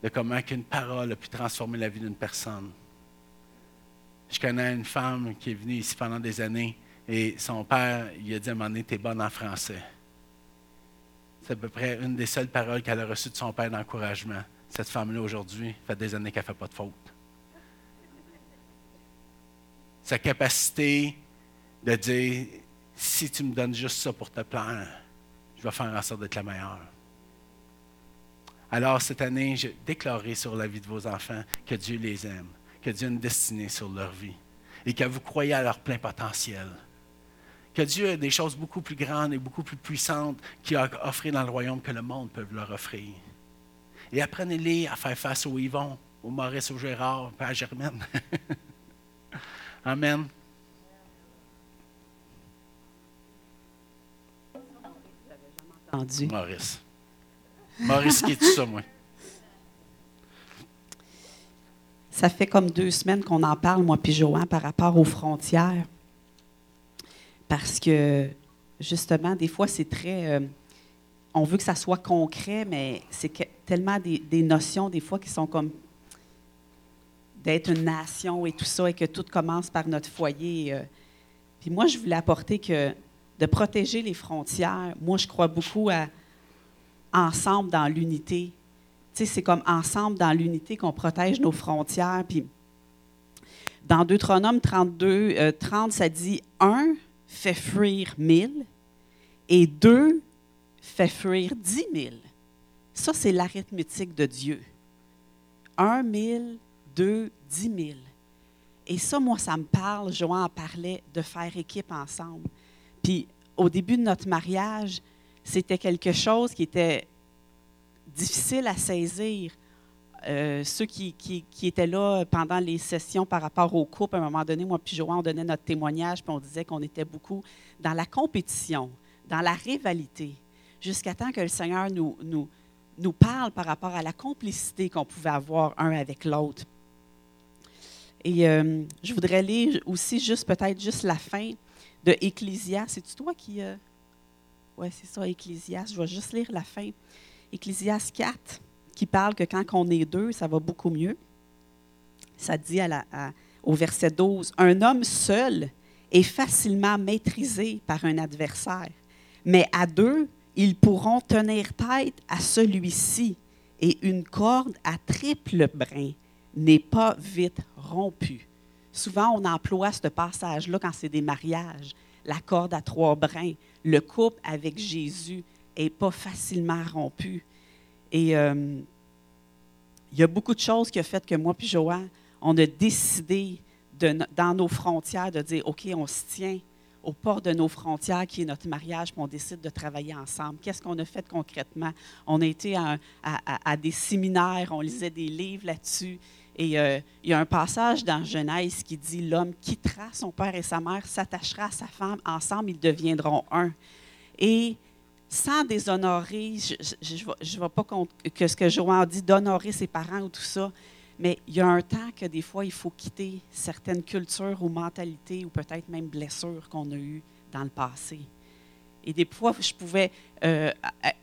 de comment qu'une parole a pu transformer la vie d'une personne. Je connais une femme qui est venue ici pendant des années et son père, il a dit à un moment t'es bonne en français. C'est à peu près une des seules paroles qu'elle a reçues de son père d'encouragement. Cette femme-là, aujourd'hui, fait des années qu'elle ne fait pas de faute. Sa capacité de dire, si tu me donnes juste ça pour te plaire, je vais faire en sorte d'être la meilleure. Alors cette année, je déclaré sur la vie de vos enfants que Dieu les aime, que Dieu a une destinée sur leur vie et que vous croyez à leur plein potentiel. Que Dieu a des choses beaucoup plus grandes et beaucoup plus puissantes qu'il a offert dans le royaume que le monde peut leur offrir. Et apprenez-les à faire face au Yvon, au Maurice, au Gérard, pas à Germaine. Amen. Maurice. Qui est tout ça, moi? Ça fait comme deux semaines qu'on en parle, moi puis Joanne, par rapport aux frontières. Parce que, justement, des fois, c'est très. Euh, on veut que ça soit concret, mais c'est tellement des, notions, des fois, qui sont comme d'être une nation et tout ça, et que tout commence par notre foyer. Euh. Puis moi, je voulais apporter que de protéger les frontières, moi, je crois beaucoup à ensemble dans l'unité. C'est comme ensemble dans l'unité qu'on protège nos frontières. Puis dans Deutéronome 32, 30, euh, ça dit un fait fuir mille et deux fait fuir dix mille. Ça, c'est l'arithmétique de Dieu. Un mille, deux, dix mille. Et ça, moi, ça me parle. Joan en parlait de faire équipe ensemble. Puis au début de notre mariage, c'était quelque chose qui était difficile à saisir. Euh, ceux qui, étaient là pendant les sessions par rapport au couple, à un moment donné, moi puis Joanne, on donnait notre témoignage, puis on disait qu'on était beaucoup dans la compétition, dans la rivalité, jusqu'à temps que le Seigneur nous, parle par rapport à la complicité qu'on pouvait avoir un avec l'autre. Et euh, je voudrais lire aussi juste peut-être juste la fin de Ecclésias. C'est-tu toi qui... Euh, oui, c'est ça, Ecclésias. Je vais juste lire la fin. Ecclésias 4, qui parle que quand on est deux, ça va beaucoup mieux. Ça dit à la, au verset 12, Un homme seul est facilement maîtrisé par un adversaire, mais à deux, ils pourront tenir tête à celui-ci, et une corde à triple brin n'est pas vite rompue. Souvent, on emploie ce passage-là quand c'est des mariages, la corde à trois brins. Le couple avec Jésus n'est pas facilement rompu. Et euh, il y a beaucoup de choses qui ont fait que moi et Joanne, on a décidé dans nos frontières de dire, OK, on se tient au port de nos frontières, qui est notre mariage, puis on décide de travailler ensemble. Qu'est-ce qu'on a fait concrètement? On a été à, des séminaires, on lisait des livres là-dessus. Et euh, il y a un passage dans Genèse qui dit L'homme quittera son père et sa mère, s'attachera à sa femme, ensemble ils deviendront un. Et sans déshonorer, je ne vois pas que ce que Joan dit d'honorer ses parents ou tout ça, mais il y a un temps que des fois, il faut quitter certaines cultures ou mentalités ou peut-être même blessures qu'on a eues dans le passé. Et des fois, je pouvais euh,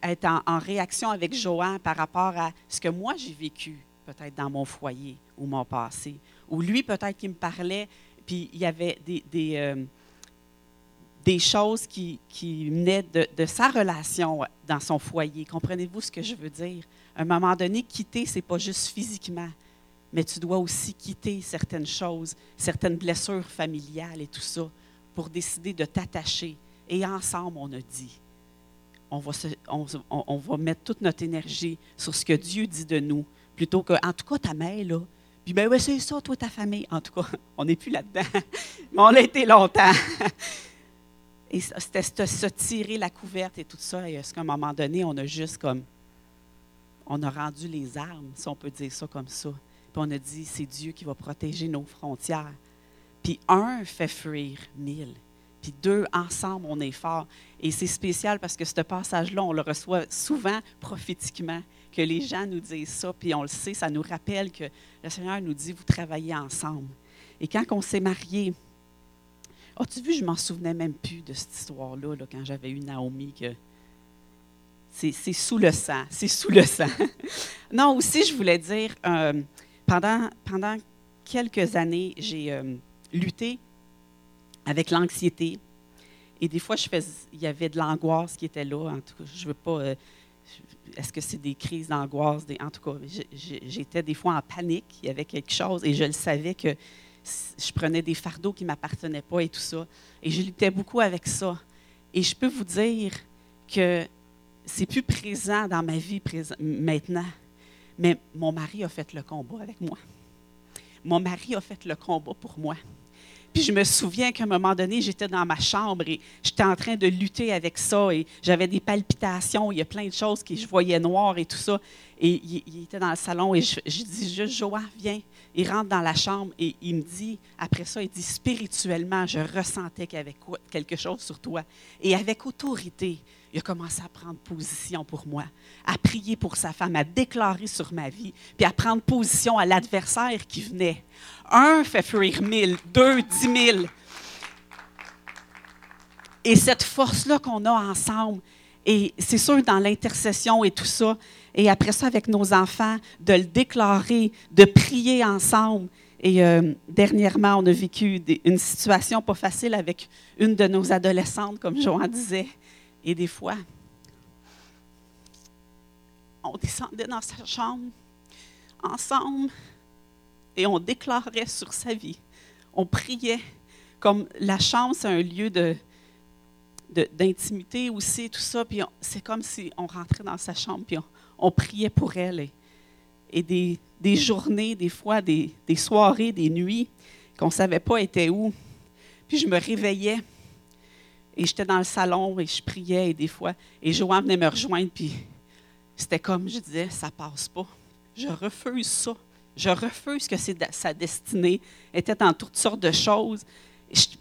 être en, réaction avec Joan par rapport à ce que moi j'ai vécu, peut-être dans mon foyer ou mon passé. Ou lui, peut-être qu'il me parlait, puis il y avait des, euh, des choses qui, qui venaient de, de, sa relation dans son foyer. Comprenez-vous ce que je veux dire? À un moment donné, quitter, ce n'est pas juste physiquement mais tu dois aussi quitter certaines choses, certaines blessures familiales et tout ça, pour décider de t'attacher. Et ensemble, on a dit, on va, on, va mettre toute notre énergie sur ce que Dieu dit de nous, plutôt que, en tout cas, ta mère, là, puis ben ouais, c'est ça, toi, ta famille. En tout cas, on n'est plus là-dedans, mais on a été longtemps. Et c'était se tirer la couverte et tout ça. Et à un moment donné, on a juste comme, on a rendu les armes, si on peut dire ça comme ça. Puis on a dit, c'est Dieu qui va protéger nos frontières. Puis un fait fuir mille. Puis deux, ensemble, on est fort. Et c'est spécial parce que ce passage-là, on le reçoit souvent prophétiquement, que les gens nous disent ça, puis on le sait, ça nous rappelle que le Seigneur nous dit, vous travaillez ensemble. Et quand on s'est mariés, as-tu vu, je m'en souvenais même plus de cette histoire-là, là, quand j'avais eu Naomi, que c'est sous le sang, c'est sous le sang. non, aussi, je voulais dire, euh, pendant, quelques années, j'ai euh, lutté avec l'anxiété. Et des fois, je il y avait de l'angoisse qui était là. En tout cas, je veux pas. Euh, est-ce que c'est des crises d'angoisse? En tout cas, j'étais des fois en panique. Il y avait quelque chose et je le savais que je prenais des fardeaux qui ne m'appartenaient pas et tout ça. Et je luttais beaucoup avec ça. Et je peux vous dire que c'est plus présent dans ma vie maintenant. Mais mon mari a fait le combat avec moi. Mon mari a fait le combat pour moi. Puis je me souviens qu'à un moment donné, j'étais dans ma chambre et j'étais en train de lutter avec ça et j'avais des palpitations, il y a plein de choses que je voyais noir et tout ça. Et il, était dans le salon et je, dis juste, Joa, viens. Il rentre dans la chambre et il me dit, après ça, il dit, spirituellement, je ressentais qu'il y avait quelque chose sur toi. Et avec autorité, il a commencé à prendre position pour moi, à prier pour sa femme, à déclarer sur ma vie, puis à prendre position à l'adversaire qui venait. Un fait fuir mille, deux, dix mille. Et cette force-là qu'on a ensemble, et c'est sûr dans l'intercession et tout ça, et après ça avec nos enfants, de le déclarer, de prier ensemble. Et euh, dernièrement, on a vécu une situation pas facile avec une de nos adolescentes, comme Joan disait. Et des fois, on descendait dans sa chambre ensemble et on déclarait sur sa vie. On priait. Comme la chambre, c'est un lieu de, d'intimité aussi, tout ça. Puis c'est comme si on rentrait dans sa chambre, puis on, priait pour elle. Et, des, des, journées, des fois, des, des soirées, des nuits qu'on ne savait pas étaient où. Puis je me réveillais et j'étais dans le salon et je priais et des fois, et Joanne venait me rejoindre, puis c'était comme, je disais, ça passe pas. Je refuse ça. Je refuse que sa destinée était dans toutes sortes de choses.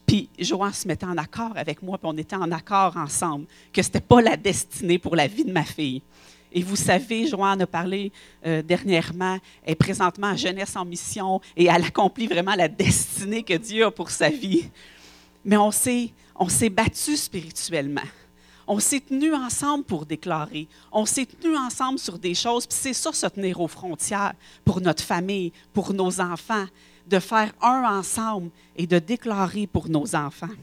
puis Joanne se mettait en accord avec moi, puis on était en accord ensemble, que ce n'était pas la destinée pour la vie de ma fille. Et vous savez, Joanne a parlé euh, dernièrement, elle est présentement à Jeunesse en mission et elle accomplit vraiment la destinée que Dieu a pour sa vie. Mais on s'est, on s'est battu spirituellement. On s'est tenus ensemble pour déclarer. On s'est tenus ensemble sur des choses. Puis c'est ça, se tenir aux frontières pour notre famille, pour nos enfants, de faire un ensemble et de déclarer pour nos enfants.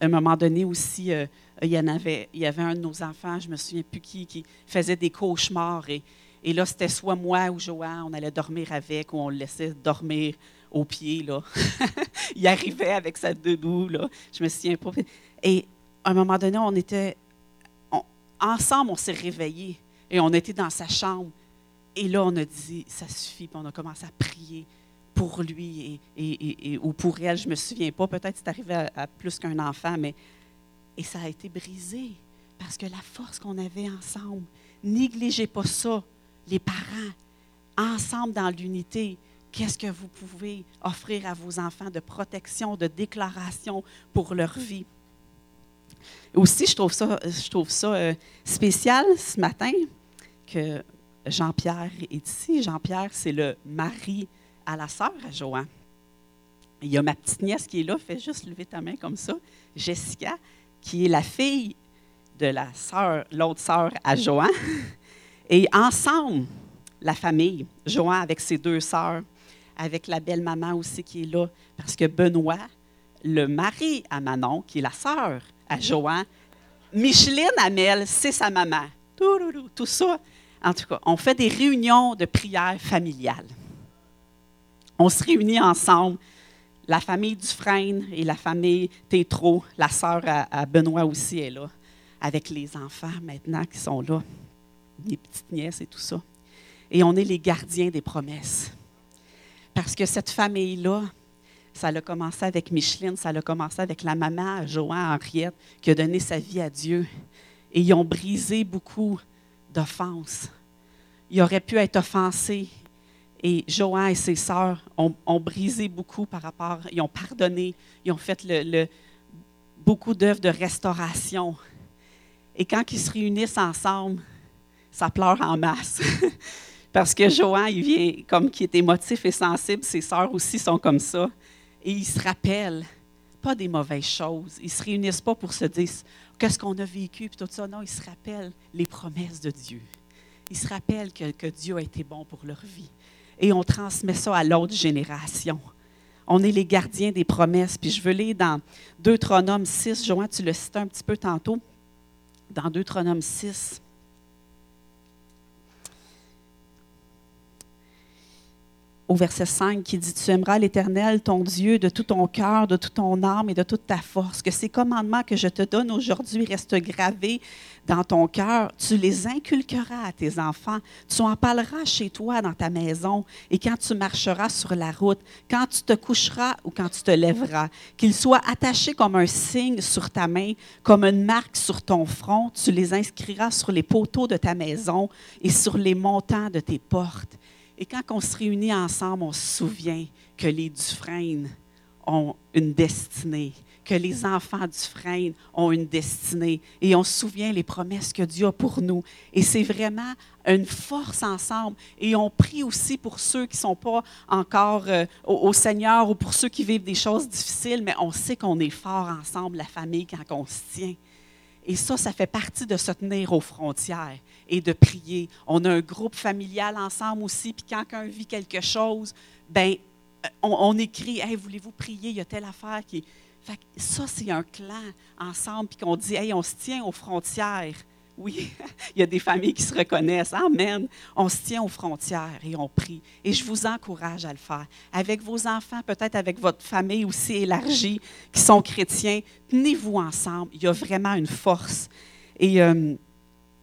À un moment donné aussi, euh, il, y en avait, il y avait un de nos enfants, je ne me souviens plus qui, qui faisait des cauchemars. Et, et là, c'était soit moi ou Joanne, on allait dormir avec ou on le laissait dormir au pied. Là. il arrivait avec sa doudou. Là. Je me souviens pas. Et à un moment donné, on était. ensemble, on s'est réveillés et on était dans sa chambre. Et là, on a dit, ça suffit. Puis on a commencé à prier pour lui et, ou pour elle. Je ne me souviens pas. Peut-être c'est arrivé à, plus qu'un enfant, mais. Et ça a été brisé parce que la force qu'on avait ensemble, négligez pas ça, les parents, ensemble dans l'unité. Qu'est-ce que vous pouvez offrir à vos enfants de protection, de déclaration pour leur vie? Aussi, je trouve ça, je trouve ça euh, spécial ce matin que Jean-Pierre est ici. Jean-Pierre, c'est le mari à la sœur à Joanne. Il y a ma petite nièce qui est là, fais juste lever ta main comme ça, Jessica, qui est la fille de la sœur, l'autre sœur à Joanne. Et ensemble, la famille, Joanne avec ses deux sœurs, avec la belle maman aussi qui est là, parce que Benoît, le mari à Manon, qui est la sœur à Joanne, Micheline Amel, c'est sa maman. Tout ça, en tout cas, on fait des réunions de prière familiales. On se réunit ensemble, la famille Dufresne et la famille Tétro, la sœur à, Benoît aussi est là, avec les enfants maintenant qui sont là, les petites nièces et tout ça. Et on est les gardiens des promesses. Parce que cette famille-là, ça a commencé avec Micheline, ça a commencé avec la maman, Joanne Henriette, qui a donné sa vie à Dieu. Et ils ont brisé beaucoup d'offenses. Il aurait pu être offensé. Et Joanne et ses sœurs ont, brisé beaucoup par rapport, ils ont pardonné, ils ont fait beaucoup d'œuvres de restauration. Et quand ils se réunissent ensemble, ça pleure en masse. Parce que Joanne, il vient comme qui est émotif et sensible, ses sœurs aussi sont comme ça. Et ils se rappellent pas des mauvaises choses. Ils se réunissent pas pour se dire qu'est-ce qu'on a vécu, puis tout ça. Non, ils se rappellent les promesses de Dieu. Ils se rappellent que, Dieu a été bon pour leur vie. Et on transmet ça à l'autre génération. On est les gardiens des promesses. Puis je veux lire dans Deutéronome 6. Joanne, tu le citais un petit peu tantôt. Dans Deutéronome 6. Au verset 5 qui dit, Tu aimeras l'Éternel, ton Dieu, de tout ton cœur, de toute ton âme et de toute ta force. Que ces commandements que je te donne aujourd'hui restent gravés dans ton cœur. Tu les inculqueras à tes enfants. Tu en parleras chez toi dans ta maison et quand tu marcheras sur la route, quand tu te coucheras ou quand tu te lèveras. Qu'ils soient attachés comme un signe sur ta main, comme une marque sur ton front. Tu les inscriras sur les poteaux de ta maison et sur les montants de tes portes. Et quand on se réunit ensemble, on se souvient que les Dufresne ont une destinée, que les enfants Dufresne ont une destinée. Et on se souvient les promesses que Dieu a pour nous. Et c'est vraiment une force ensemble. Et on prie aussi pour ceux qui ne sont pas encore euh, au, Seigneur ou pour ceux qui vivent des choses difficiles, mais on sait qu'on est fort ensemble, la famille, quand on se tient. Et ça, ça fait partie de se tenir aux frontières et de prier. On a un groupe familial ensemble aussi, puis quand quelqu'un vit quelque chose, ben on, écrit Hey, voulez-vous prier? Il y a telle affaire qui. Fait ça, c'est un clan ensemble, puis qu'on dit Hey, on se tient aux frontières. Oui, il y a des familles qui se reconnaissent. Amen. On se tient aux frontières et on prie. Et je vous encourage à le faire. Avec vos enfants, peut-être avec votre famille aussi élargie, qui sont chrétiens, tenez-vous ensemble. Il y a vraiment une force. Et euh,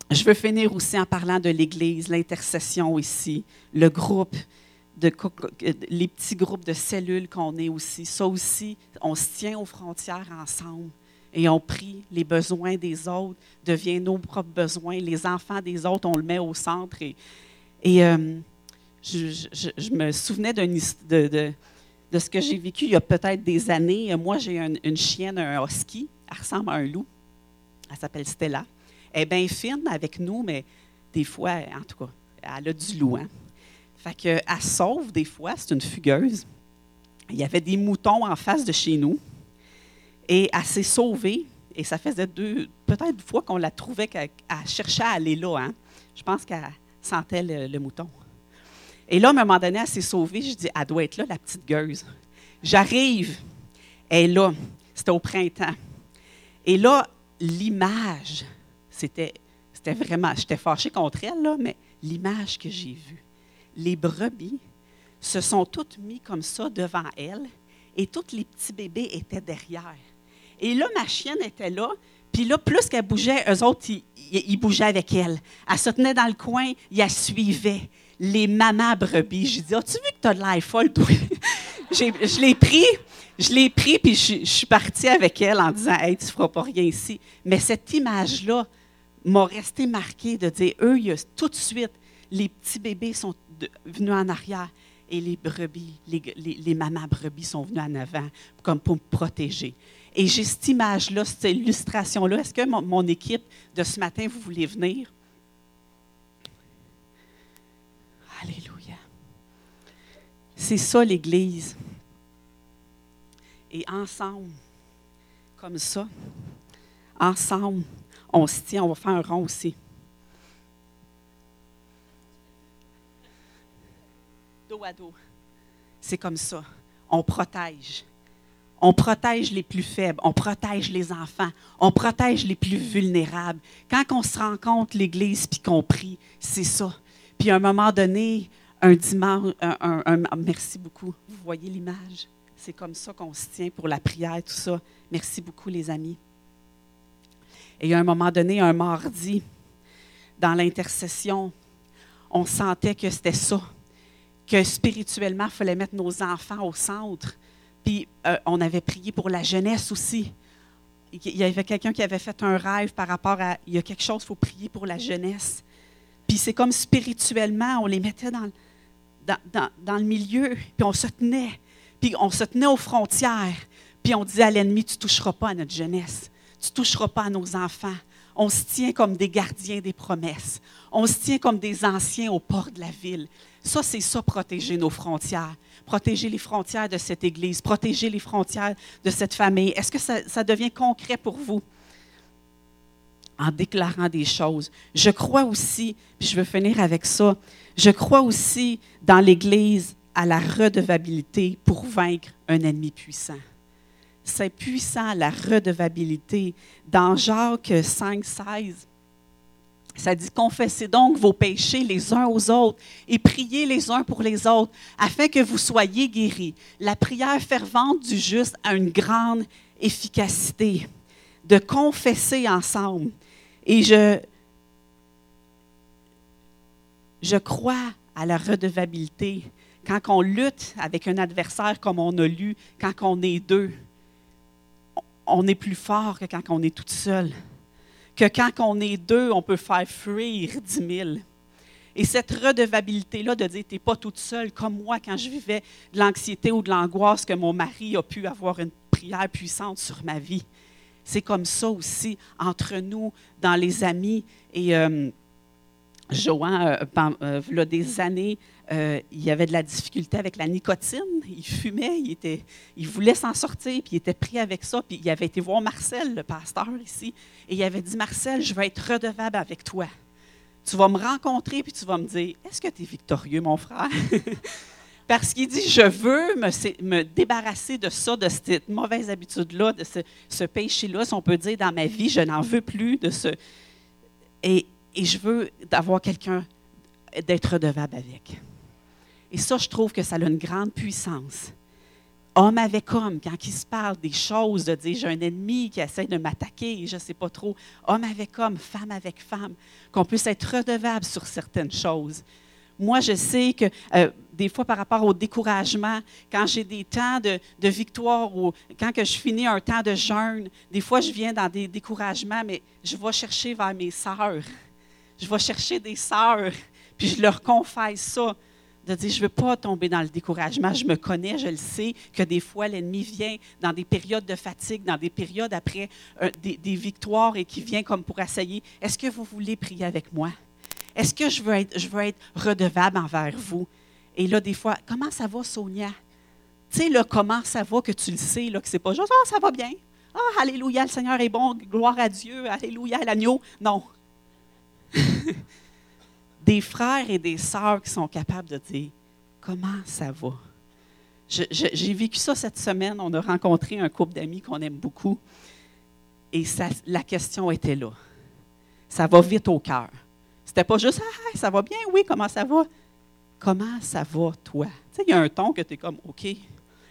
je veux finir aussi en parlant de l'Église, l'intercession ici, le groupe, les petits groupes de cellules qu'on est aussi. Ça aussi, on se tient aux frontières ensemble et on prie. Les besoins des autres deviennent nos propres besoins. Les enfants des autres, on le met au centre. Et, euh, je, me souvenais de, ce que j'ai vécu il y a peut-être des années. Moi, j'ai une, chienne, un husky. Elle ressemble à un loup. Elle s'appelle Stella. Elle est bien fine avec nous, mais des fois, en tout cas, elle a du loup. Hein? Fait qu'elle sauve des fois, c'est une fugueuse. Il y avait des moutons en face de chez nous. Et elle s'est sauvée. Et ça faisait deux, peut-être deux fois qu'on la trouvait qu'elle cherchait à aller là. Hein. Je pense qu'elle sentait le, mouton. Et là, à un moment donné, elle s'est sauvée. Je dis, elle doit être là, la petite gueuse. J'arrive. Elle est là. C'était au printemps. Et là, l'image, c'était, c'était vraiment, j'étais fâchée contre elle, là, mais l'image que j'ai vue, les brebis se sont toutes mis comme ça devant elle et tous les petits bébés étaient derrière. Et là, ma chienne était là, puis là, plus qu'elle bougeait, eux autres, ils, bougeaient avec elle. Elle se tenait dans le coin, ils la suivaient. Les mamans brebis. J'ai dit, as-tu vu que tu as de l'air folle, je l'ai pris, je l'ai pris, puis je, suis partie avec elle en disant, hey, tu feras pas rien ici. Mais cette image-là m'a resté marquée de dire, eux, tout de suite, les petits bébés sont venus en arrière et les brebis, les, mamans brebis sont venues en avant comme pour me protéger. Et j'ai cette image-là, cette illustration-là. Est-ce que mon, équipe de ce matin, vous voulez venir? Alléluia. C'est ça l'Église. Et ensemble, comme ça, ensemble, on se tient, on va faire un rond aussi. Dos à dos. C'est comme ça. On protège. On protège les plus faibles, on protège les enfants, on protège les plus vulnérables. Quand on se rencontre l'Église puis qu'on prie, c'est ça. Puis à un moment donné, un dimanche, un, merci beaucoup. Vous voyez l'image? C'est comme ça qu'on se tient pour la prière, tout ça. Merci beaucoup, les amis. Et à un moment donné, un mardi, dans l'intercession, on sentait que c'était ça, que spirituellement, il fallait mettre nos enfants au centre puis euh, on avait prié pour la jeunesse aussi. Il y avait quelqu'un qui avait fait un rêve par rapport à il y a quelque chose, il faut prier pour la jeunesse. Puis c'est comme spirituellement, on les mettait dans, dans, dans, le milieu, puis on se tenait. Puis on se tenait aux frontières. Puis on disait à l'ennemi, tu ne toucheras pas à notre jeunesse. Tu ne toucheras pas à nos enfants. On se tient comme des gardiens des promesses. On se tient comme des anciens au port de la ville. Ça, c'est ça, protéger nos frontières protéger les frontières de cette Église, protéger les frontières de cette famille? Est-ce que ça, devient concret pour vous? En déclarant des choses. Je crois aussi, puis je veux finir avec ça, je crois aussi dans l'Église à la redevabilité pour vaincre un ennemi puissant. C'est puissant, la redevabilité. Dans Jacques 5, 16, ça dit, confessez donc vos péchés les uns aux autres et priez les uns pour les autres afin que vous soyez guéris. La prière fervente du juste a une grande efficacité de confesser ensemble. Et je, je crois à la redevabilité. Quand on lutte avec un adversaire comme on a lu, quand on est deux, on est plus fort que quand on est toute seule que quand on est deux, on peut faire fuir dix mille. Et cette redevabilité-là de dire, tu n'es pas toute seule, comme moi quand je vivais de l'anxiété ou de l'angoisse, que mon mari a pu avoir une prière puissante sur ma vie. C'est comme ça aussi entre nous, dans les amis. Et euh, Johan, euh, euh, il y a des années, euh, il avait de la difficulté avec la nicotine. Il fumait, il, était, il voulait s'en sortir, puis il était pris avec ça. Puis il avait été voir Marcel, le pasteur ici, et il avait dit Marcel, je vais être redevable avec toi. Tu vas me rencontrer, puis tu vas me dire Est-ce que tu es victorieux, mon frère Parce qu'il dit Je veux me, débarrasser de ça, de cette mauvaise habitude-là, de ce, péché-là, si on peut dire, dans ma vie. Je n'en veux plus de ce. Et, et je veux d'avoir quelqu'un d'être redevable avec. Et ça, je trouve que ça a une grande puissance. Homme avec homme, quand il se parle des choses, de dire j'ai un ennemi qui essaie de m'attaquer, je ne sais pas trop. Homme avec homme, femme avec femme, qu'on puisse être redevable sur certaines choses. Moi, je sais que euh, des fois, par rapport au découragement, quand j'ai des temps de, victoire ou quand que je finis un temps de jeûne, des fois, je viens dans des découragements, mais je vais chercher vers mes sœurs. Je vais chercher des sœurs, puis je leur confesse ça de dire, je ne veux pas tomber dans le découragement. Je me connais, je le sais, que des fois, l'ennemi vient dans des périodes de fatigue, dans des périodes après euh, des, victoires et qui vient comme pour essayer. Est-ce que vous voulez prier avec moi? Est-ce que je veux, être, je veux être redevable envers vous? Et là, des fois, comment ça va, Sonia? Tu sais, là, comment ça va que tu le sais, là, que c'est pas juste, oh, ça va bien. Ah, Alléluia, le Seigneur est bon, gloire à Dieu, Alléluia, l'agneau. Non. des frères et des sœurs qui sont capables de dire Comment ça va? J'ai vécu ça cette semaine. On a rencontré un couple d'amis qu'on aime beaucoup. Et la question était là. Ça va vite au cœur. C'était pas juste Ah, ça va bien, oui, comment ça va? Comment ça va, toi? Tu sais, il y a un ton que tu es comme OK,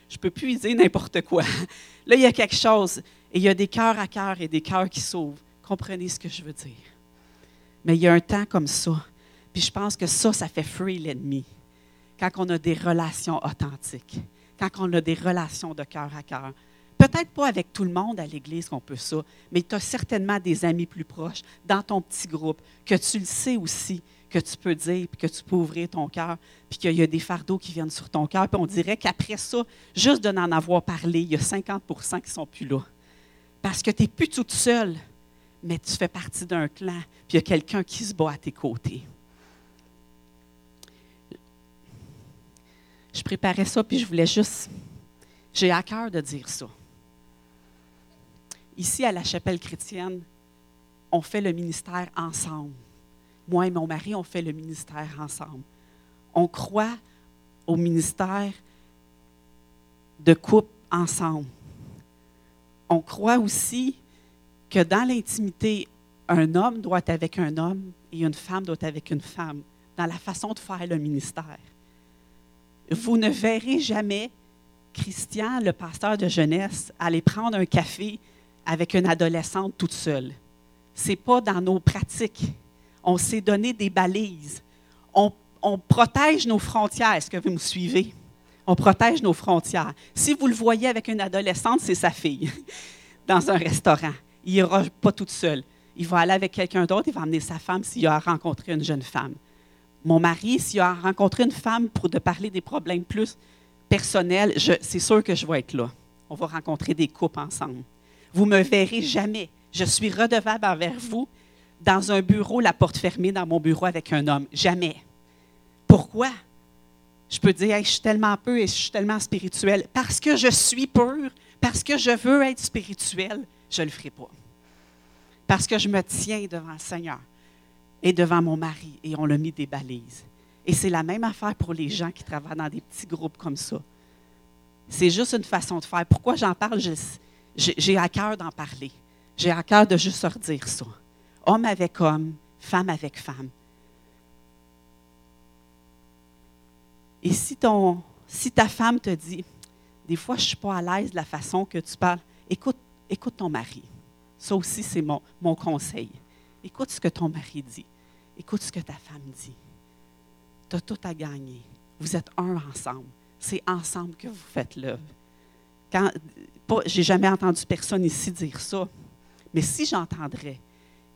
je peux plus dire n'importe quoi. Là, il y a quelque chose. Et il y a des cœurs à cœur et des cœurs qui s'ouvrent. Comprenez ce que je veux dire. Mais il y a un temps comme ça. Puis je pense que ça, ça fait free l'ennemi. Quand on a des relations authentiques, quand on a des relations de cœur à cœur. Peut-être pas avec tout le monde à l'Église qu'on peut ça, mais tu as certainement des amis plus proches dans ton petit groupe que tu le sais aussi, que tu peux dire, puis que tu peux ouvrir ton cœur, puis qu'il y a des fardeaux qui viennent sur ton cœur. Puis on dirait qu'après ça, juste de n'en avoir parlé, il y a 50% qui ne sont plus là. Parce que tu n'es plus toute seule, mais tu fais partie d'un clan, puis il y a quelqu'un qui se bat à tes côtés. Je préparais ça, puis je voulais juste. J'ai à cœur de dire ça. Ici, à la chapelle chrétienne, on fait le ministère ensemble. Moi et mon mari, on fait le ministère ensemble. On croit au ministère de couple ensemble. On croit aussi que dans l'intimité, un homme doit être avec un homme et une femme doit être avec une femme, dans la façon de faire le ministère. Vous ne verrez jamais Christian, le pasteur de jeunesse, aller prendre un café avec une adolescente toute seule. Ce n'est pas dans nos pratiques. On s'est donné des balises. On, protège nos frontières. Est-ce que vous me suivez? On protège nos frontières. Si vous le voyez avec une adolescente, c'est sa fille dans un restaurant. Il n'ira pas toute seule. Il va aller avec quelqu'un d'autre, il va emmener sa femme s'il a rencontré une jeune femme. Mon mari, s'il a rencontré une femme pour de parler des problèmes plus personnels, c'est sûr que je vais être là. On va rencontrer des couples ensemble. Vous ne me verrez jamais. Je suis redevable envers vous dans un bureau, la porte fermée dans mon bureau avec un homme. Jamais. Pourquoi? Je peux dire, je suis tellement peu et je suis tellement spirituel. Parce que je suis pur, parce que je veux être spirituel, je ne le ferai pas. Parce que je me tiens devant le Seigneur et devant mon mari et on l'a mis des balises. Et c'est la même affaire pour les gens qui travaillent dans des petits groupes comme ça. C'est juste une façon de faire. Pourquoi j'en parle? J'ai à cœur d'en parler. J'ai à cœur de juste redire ça. Homme avec homme, femme avec femme. Et si, ton, si ta femme te dit, des fois je ne suis pas à l'aise de la façon que tu parles, écoute, écoute ton mari. Ça aussi, c'est mon, mon conseil. Écoute ce que ton mari dit. Écoute ce que ta femme dit. Tu as tout à gagner. Vous êtes un ensemble. C'est ensemble que vous faites l'œuvre. J'ai jamais entendu personne ici dire ça, mais si j'entendrais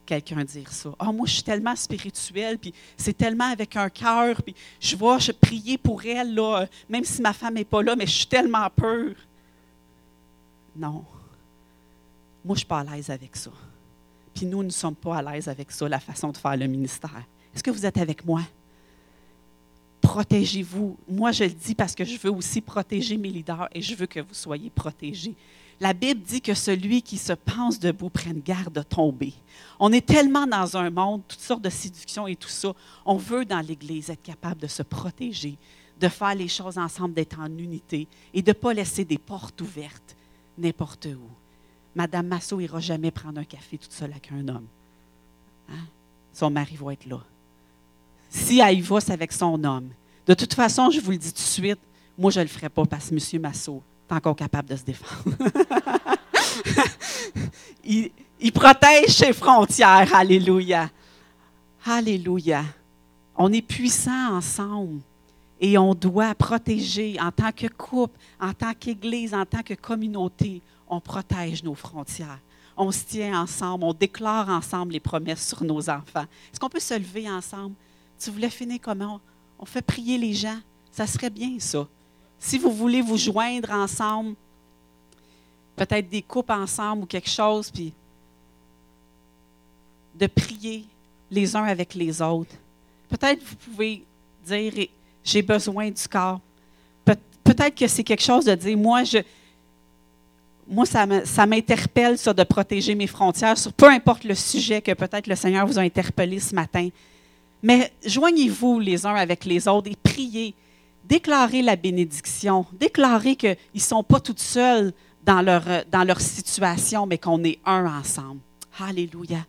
quelqu'un dire ça, oh, moi je suis tellement spirituel, puis c'est tellement avec un cœur, puis je vais je prier pour elle, là, même si ma femme n'est pas là, mais je suis tellement peur. Non. Moi, je ne suis pas à l'aise avec ça. Puis nous ne sommes pas à l'aise avec ça, la façon de faire le ministère. Est-ce que vous êtes avec moi? Protégez-vous. Moi, je le dis parce que je veux aussi protéger mes leaders et je veux que vous soyez protégés. La Bible dit que celui qui se pense debout prenne garde de tomber. On est tellement dans un monde, toutes sortes de séductions et tout ça. On veut dans l'Église être capable de se protéger, de faire les choses ensemble, d'être en unité et de ne pas laisser des portes ouvertes n'importe où. Madame Massot n'ira jamais prendre un café toute seule avec un homme. Hein? Son mari va être là. Si elle y va, c'est avec son homme. De toute façon, je vous le dis tout de suite, moi, je ne le ferai pas parce que M. Massot est encore capable de se défendre. il, il protège ses frontières. Alléluia. Alléluia. On est puissants ensemble et on doit protéger en tant que couple, en tant qu'Église, en tant que communauté on protège nos frontières. On se tient ensemble, on déclare ensemble les promesses sur nos enfants. Est-ce qu'on peut se lever ensemble? Tu voulais finir comment? On fait prier les gens. Ça serait bien, ça. Si vous voulez vous joindre ensemble, peut-être des coupes ensemble ou quelque chose, puis de prier les uns avec les autres. Peut-être vous pouvez dire, j'ai besoin du corps. peut-être que c'est quelque chose de dire, moi, je, moi, ça m'interpelle, ça, de protéger mes frontières, peu importe le sujet que peut-être le Seigneur vous a interpellé ce matin. Mais joignez-vous les uns avec les autres et priez. Déclarez la bénédiction. Déclarez qu'ils ne sont pas toutes seuls dans leur, dans leur situation, mais qu'on est un ensemble. Alléluia.